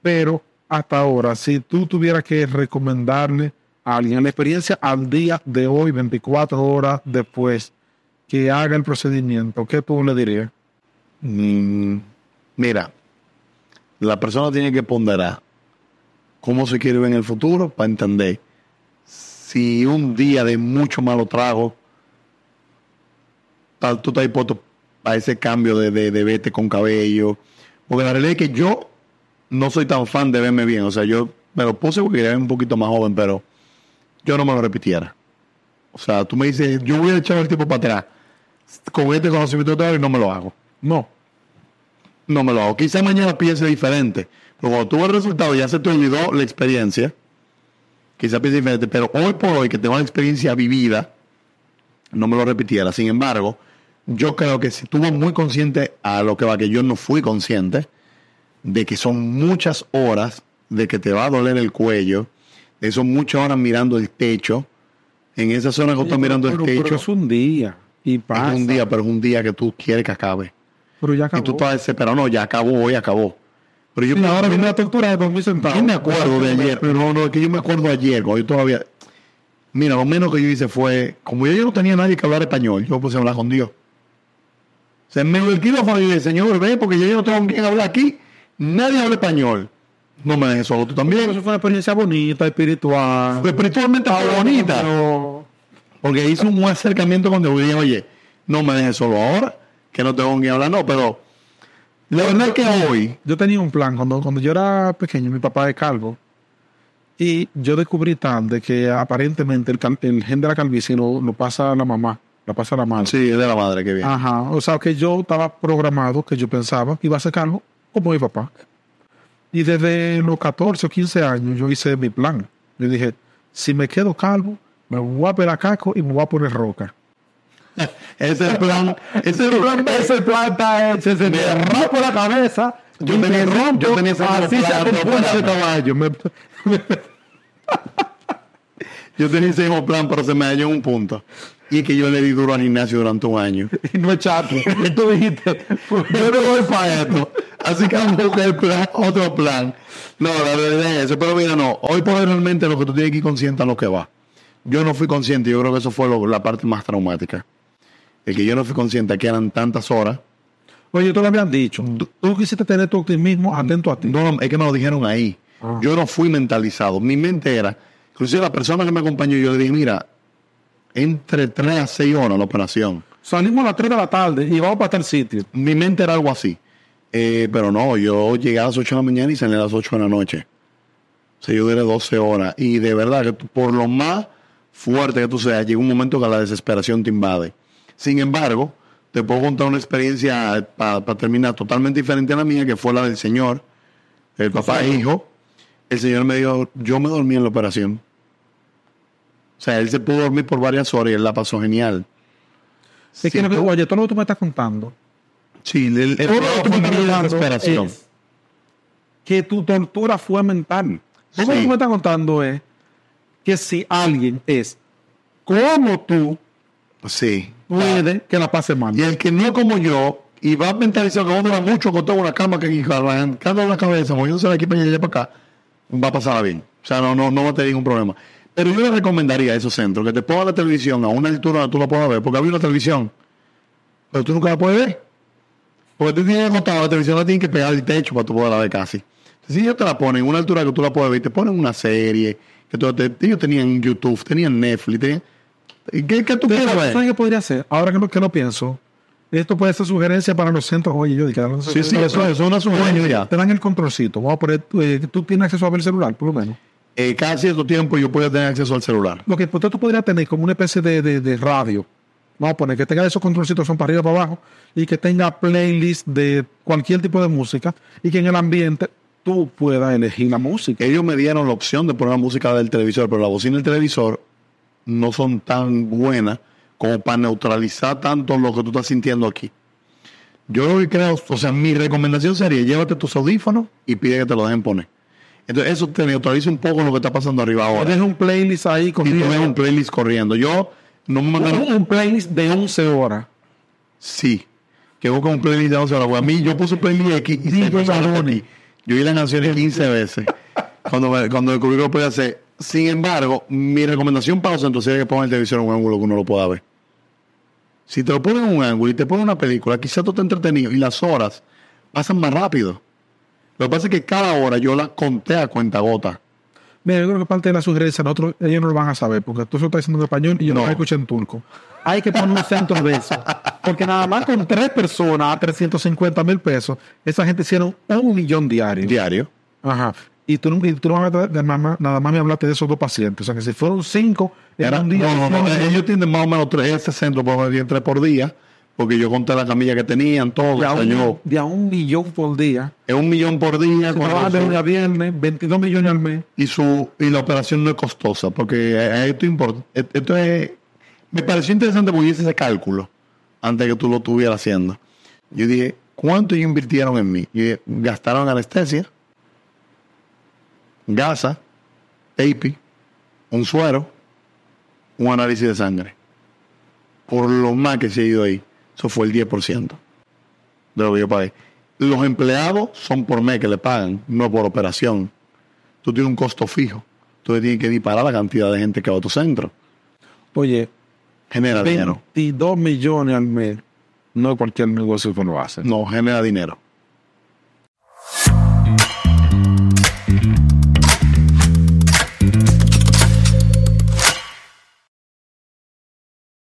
Pero hasta ahora, si tú tuvieras que recomendarle a alguien la experiencia al día de hoy, 24 horas después, que haga el procedimiento, ¿qué tú le dirías? Mm, mira, la persona tiene que ponderar cómo se quiere ver en el futuro para entender si un día de mucho malo trago tal, tú estás dispuesto a ese cambio de, de, de vete con cabello. Porque la realidad es que yo no soy tan fan de verme bien. O sea, yo me lo puse porque quería verme un poquito más joven, pero yo no me lo repitiera. O sea, tú me dices, yo voy a echar el tiempo para atrás con este conocimiento de y no me lo hago No. no me lo hago. Quizá mañana piense diferente. Pero cuando tuve el resultado ya se te olvidó la experiencia. Quizá piense diferente. Pero hoy por hoy que tengo la experiencia vivida, no me lo repitiera. Sin embargo, yo creo que si estuvo muy consciente a lo que va, que yo no fui consciente, de que son muchas horas, de que te va a doler el cuello, de que son muchas horas mirando el techo. En esa zona que tú estás mirando el Pero- pero techo, es un día. Y pasa. es un día, pero es un día que tú quieres que acabe. Pero ya Y tú acabó. estás desesperado, no, ya acabó, hoy acabó. Pero yo, ahora viene la tortura de dormir sentado. yo me acuerdo de ayer, pero no, no, es que yo me acuerdo de ayer, cuando yo todavía. Mira, lo menos que yo hice fue, como yo, yo no tenía nadie que hablar español, yo puse a hablar con Dios. O sea, me el quirófano y dije, Señor, ve, porque yo, no tengo con quién hablar aquí, nadie habla español. No me dejes solo, tú también. Eso fue una experiencia bonita, espiritual. Espiritualmente fue bonita. Pero- Porque hice un buen acercamiento con Dios y dije, oye, no me dejes solo ahora, que no tengo con quién hablar, no, pero la verdad es que hoy, Yo tenía un plan cuando, cuando yo era pequeño, mi papá es calvo. Y yo descubrí tarde que aparentemente el gen de la calvicie lo, lo pasa a la mamá, lo pasa a la madre. sí, es de la madre que viene. Ajá. O sea que yo estaba programado, que yo pensaba que iba a ser calvo como mi papá. Y desde los 14 o 15 años yo hice mi plan. Yo dije, si me quedo calvo, me voy a pelar caco y me voy a poner roca. Ese plan. Ese plan. Ese plan está hecho, se me rompo la cabeza. Yo tenía- me rompo, yo tenía así se ese caballo. Me- Yo tenía ese mismo plan, pero se me dañó un punto. Y es que yo le di duro al gimnasio durante un año. y no echaste. Y tú dijiste, Yo no voy para esto. Así que vamos a buscar plan, otro plan. No, la verdad es eso. Pero mira, no. Hoy por hoy realmente lo que tú tienes que ir consciente a lo que va. Yo no fui consciente. Yo creo que eso fue lo- la parte más traumática. El que yo no fui consciente que eran tantas horas. Oye, tú lo habían dicho. Tú, tú quisiste tener tu optimismo atento a ti. No, es que me lo dijeron ahí. Ah. Yo no fui mentalizado. Mi mente era, inclusive la persona que me acompañó, yo le dije, mira, entre 3 a 6 horas la operación. Salimos a las 3 de la tarde y vamos para tal sitio. Mi mente era algo así. Eh, pero no, yo llegué a las 8 de la mañana y salí a las 8 de la noche. O sea, yo duré 12 horas. Y de verdad que por lo más fuerte que tú seas, llega un momento que la desesperación te invade. Sin embargo, te puedo contar una experiencia para terminar totalmente diferente a la mía, que fue la del señor, el papá e hijo. El señor me dijo, yo me dormí en la operación. O sea, él se pudo dormir por varias horas y él la pasó genial. Es que oye, todo lo que tú me estás contando, Sí, el, el todo lo que tú me estás contando es que tu tortura fue mental. Todo lo que tú me estás contando es que si alguien es como tú, Sí. puede que la pase mal. Y el que no es como yo, y va mentalizado que vamos a mucho acostado en una cama que arrancando la cabeza, moviéndose de aquí para allá para acá, va a pasar bien. O sea, no, no, no va a tener ningún problema. Pero yo le recomendaría a esos centros que te pongan la televisión a una altura donde tú la puedas ver, porque había una televisión, pero tú nunca la puedes ver. Porque tú tienes acostado la televisión, la tienes que pegar al techo para tú poderla ver casi. Entonces, si ellos te la ponen en una altura que tú la puedes ver, te ponen una serie, que tú, te- ellos tenían YouTube, tenían Netflix, tenían... ¿Qué, qué tú quieres ver? ¿Sabes qué podría ser? Ahora que lo, que lo pienso, esto puede ser sugerencia para los centros. Oye, yo dije, Sí, sí, eso, eso es una sugerencia. Te dan el controlcito. Vamos a poner, eh, tú tienes acceso a ver el celular, por lo menos. Eh, cada cierto tiempo yo puedo tener acceso al celular. Lo que pues, tú podrías tener como una especie de, de- de radio. Vamos a poner que tenga esos controlcitos que son para arriba para abajo y que tenga playlist de cualquier tipo de música y que en el ambiente tú puedas elegir la música. Ellos me dieron la opción de poner la música del televisor, pero la bocina del televisor no son tan buenas como para neutralizar tanto lo que tú estás sintiendo aquí. Yo lo que creo, o sea, mi recomendación sería llévate tus audífonos y pide que te lo dejen poner. Entonces eso te neutraliza un poco lo que está pasando arriba ahora. Tienes un playlist ahí con Y tú ves un playlist corriendo. Yo no me mandaron... un, un playlist de 11 horas. Sí. Que busca un playlist de 11 horas. Pues a mí yo puse un playlist X y puso Ronnie. Yo oí las canciones 15 veces. cuando, me- cuando descubrí que lo podía hacer. Sin embargo, mi recomendación para los centros sería que pongan el televisor en un ángulo que uno lo pueda ver. Si te lo ponen en un ángulo y te ponen una película, quizás tú estés entretenido y las horas pasan más rápido. Lo que pasa es que cada hora yo la conté a cuenta gota. Mira, yo creo que parte de la sugerencia, nosotros, ellos no lo van a saber, porque tú se lo estás diciendo en español y yo no, lo escuché en turco. Hay que poner un centro de eso. Porque nada más con tres personas a 350 mil pesos, esa gente hicieron un millón diario. Diario. Ajá. Y tú, y tú nada más, nada más me hablaste de esos dos pacientes. O sea, que si fueron cinco, era Era- un día. no, no, no, ellos tienen más o menos tres, ese centro por medio tres por día, porque yo conté la camilla que tenían, todo. de, a yo- un, de a un millón por día. es un millón por día Se con trabajan de lunes a viernes, 22 millones al mes. y su y la operación no es costosa porque esto importa esto es me pareció interesante porque yo hice ese cálculo antes de que tú lo estuvieras haciendo yo dije ¿cuánto ellos invirtieron en mí? y dije, gastaron anestesia gasa tape un suero un análisis de sangre por lo más que se ha ido ahí eso fue el 10% de lo que yo pagué los empleados son por mes que le pagan no por operación tú tienes un costo fijo. Tú tienes que disparar la cantidad de gente que va a tu centro. Oye, Genera dinero. 22 millones al mes. No cualquier negocio que lo hace. No, genera dinero.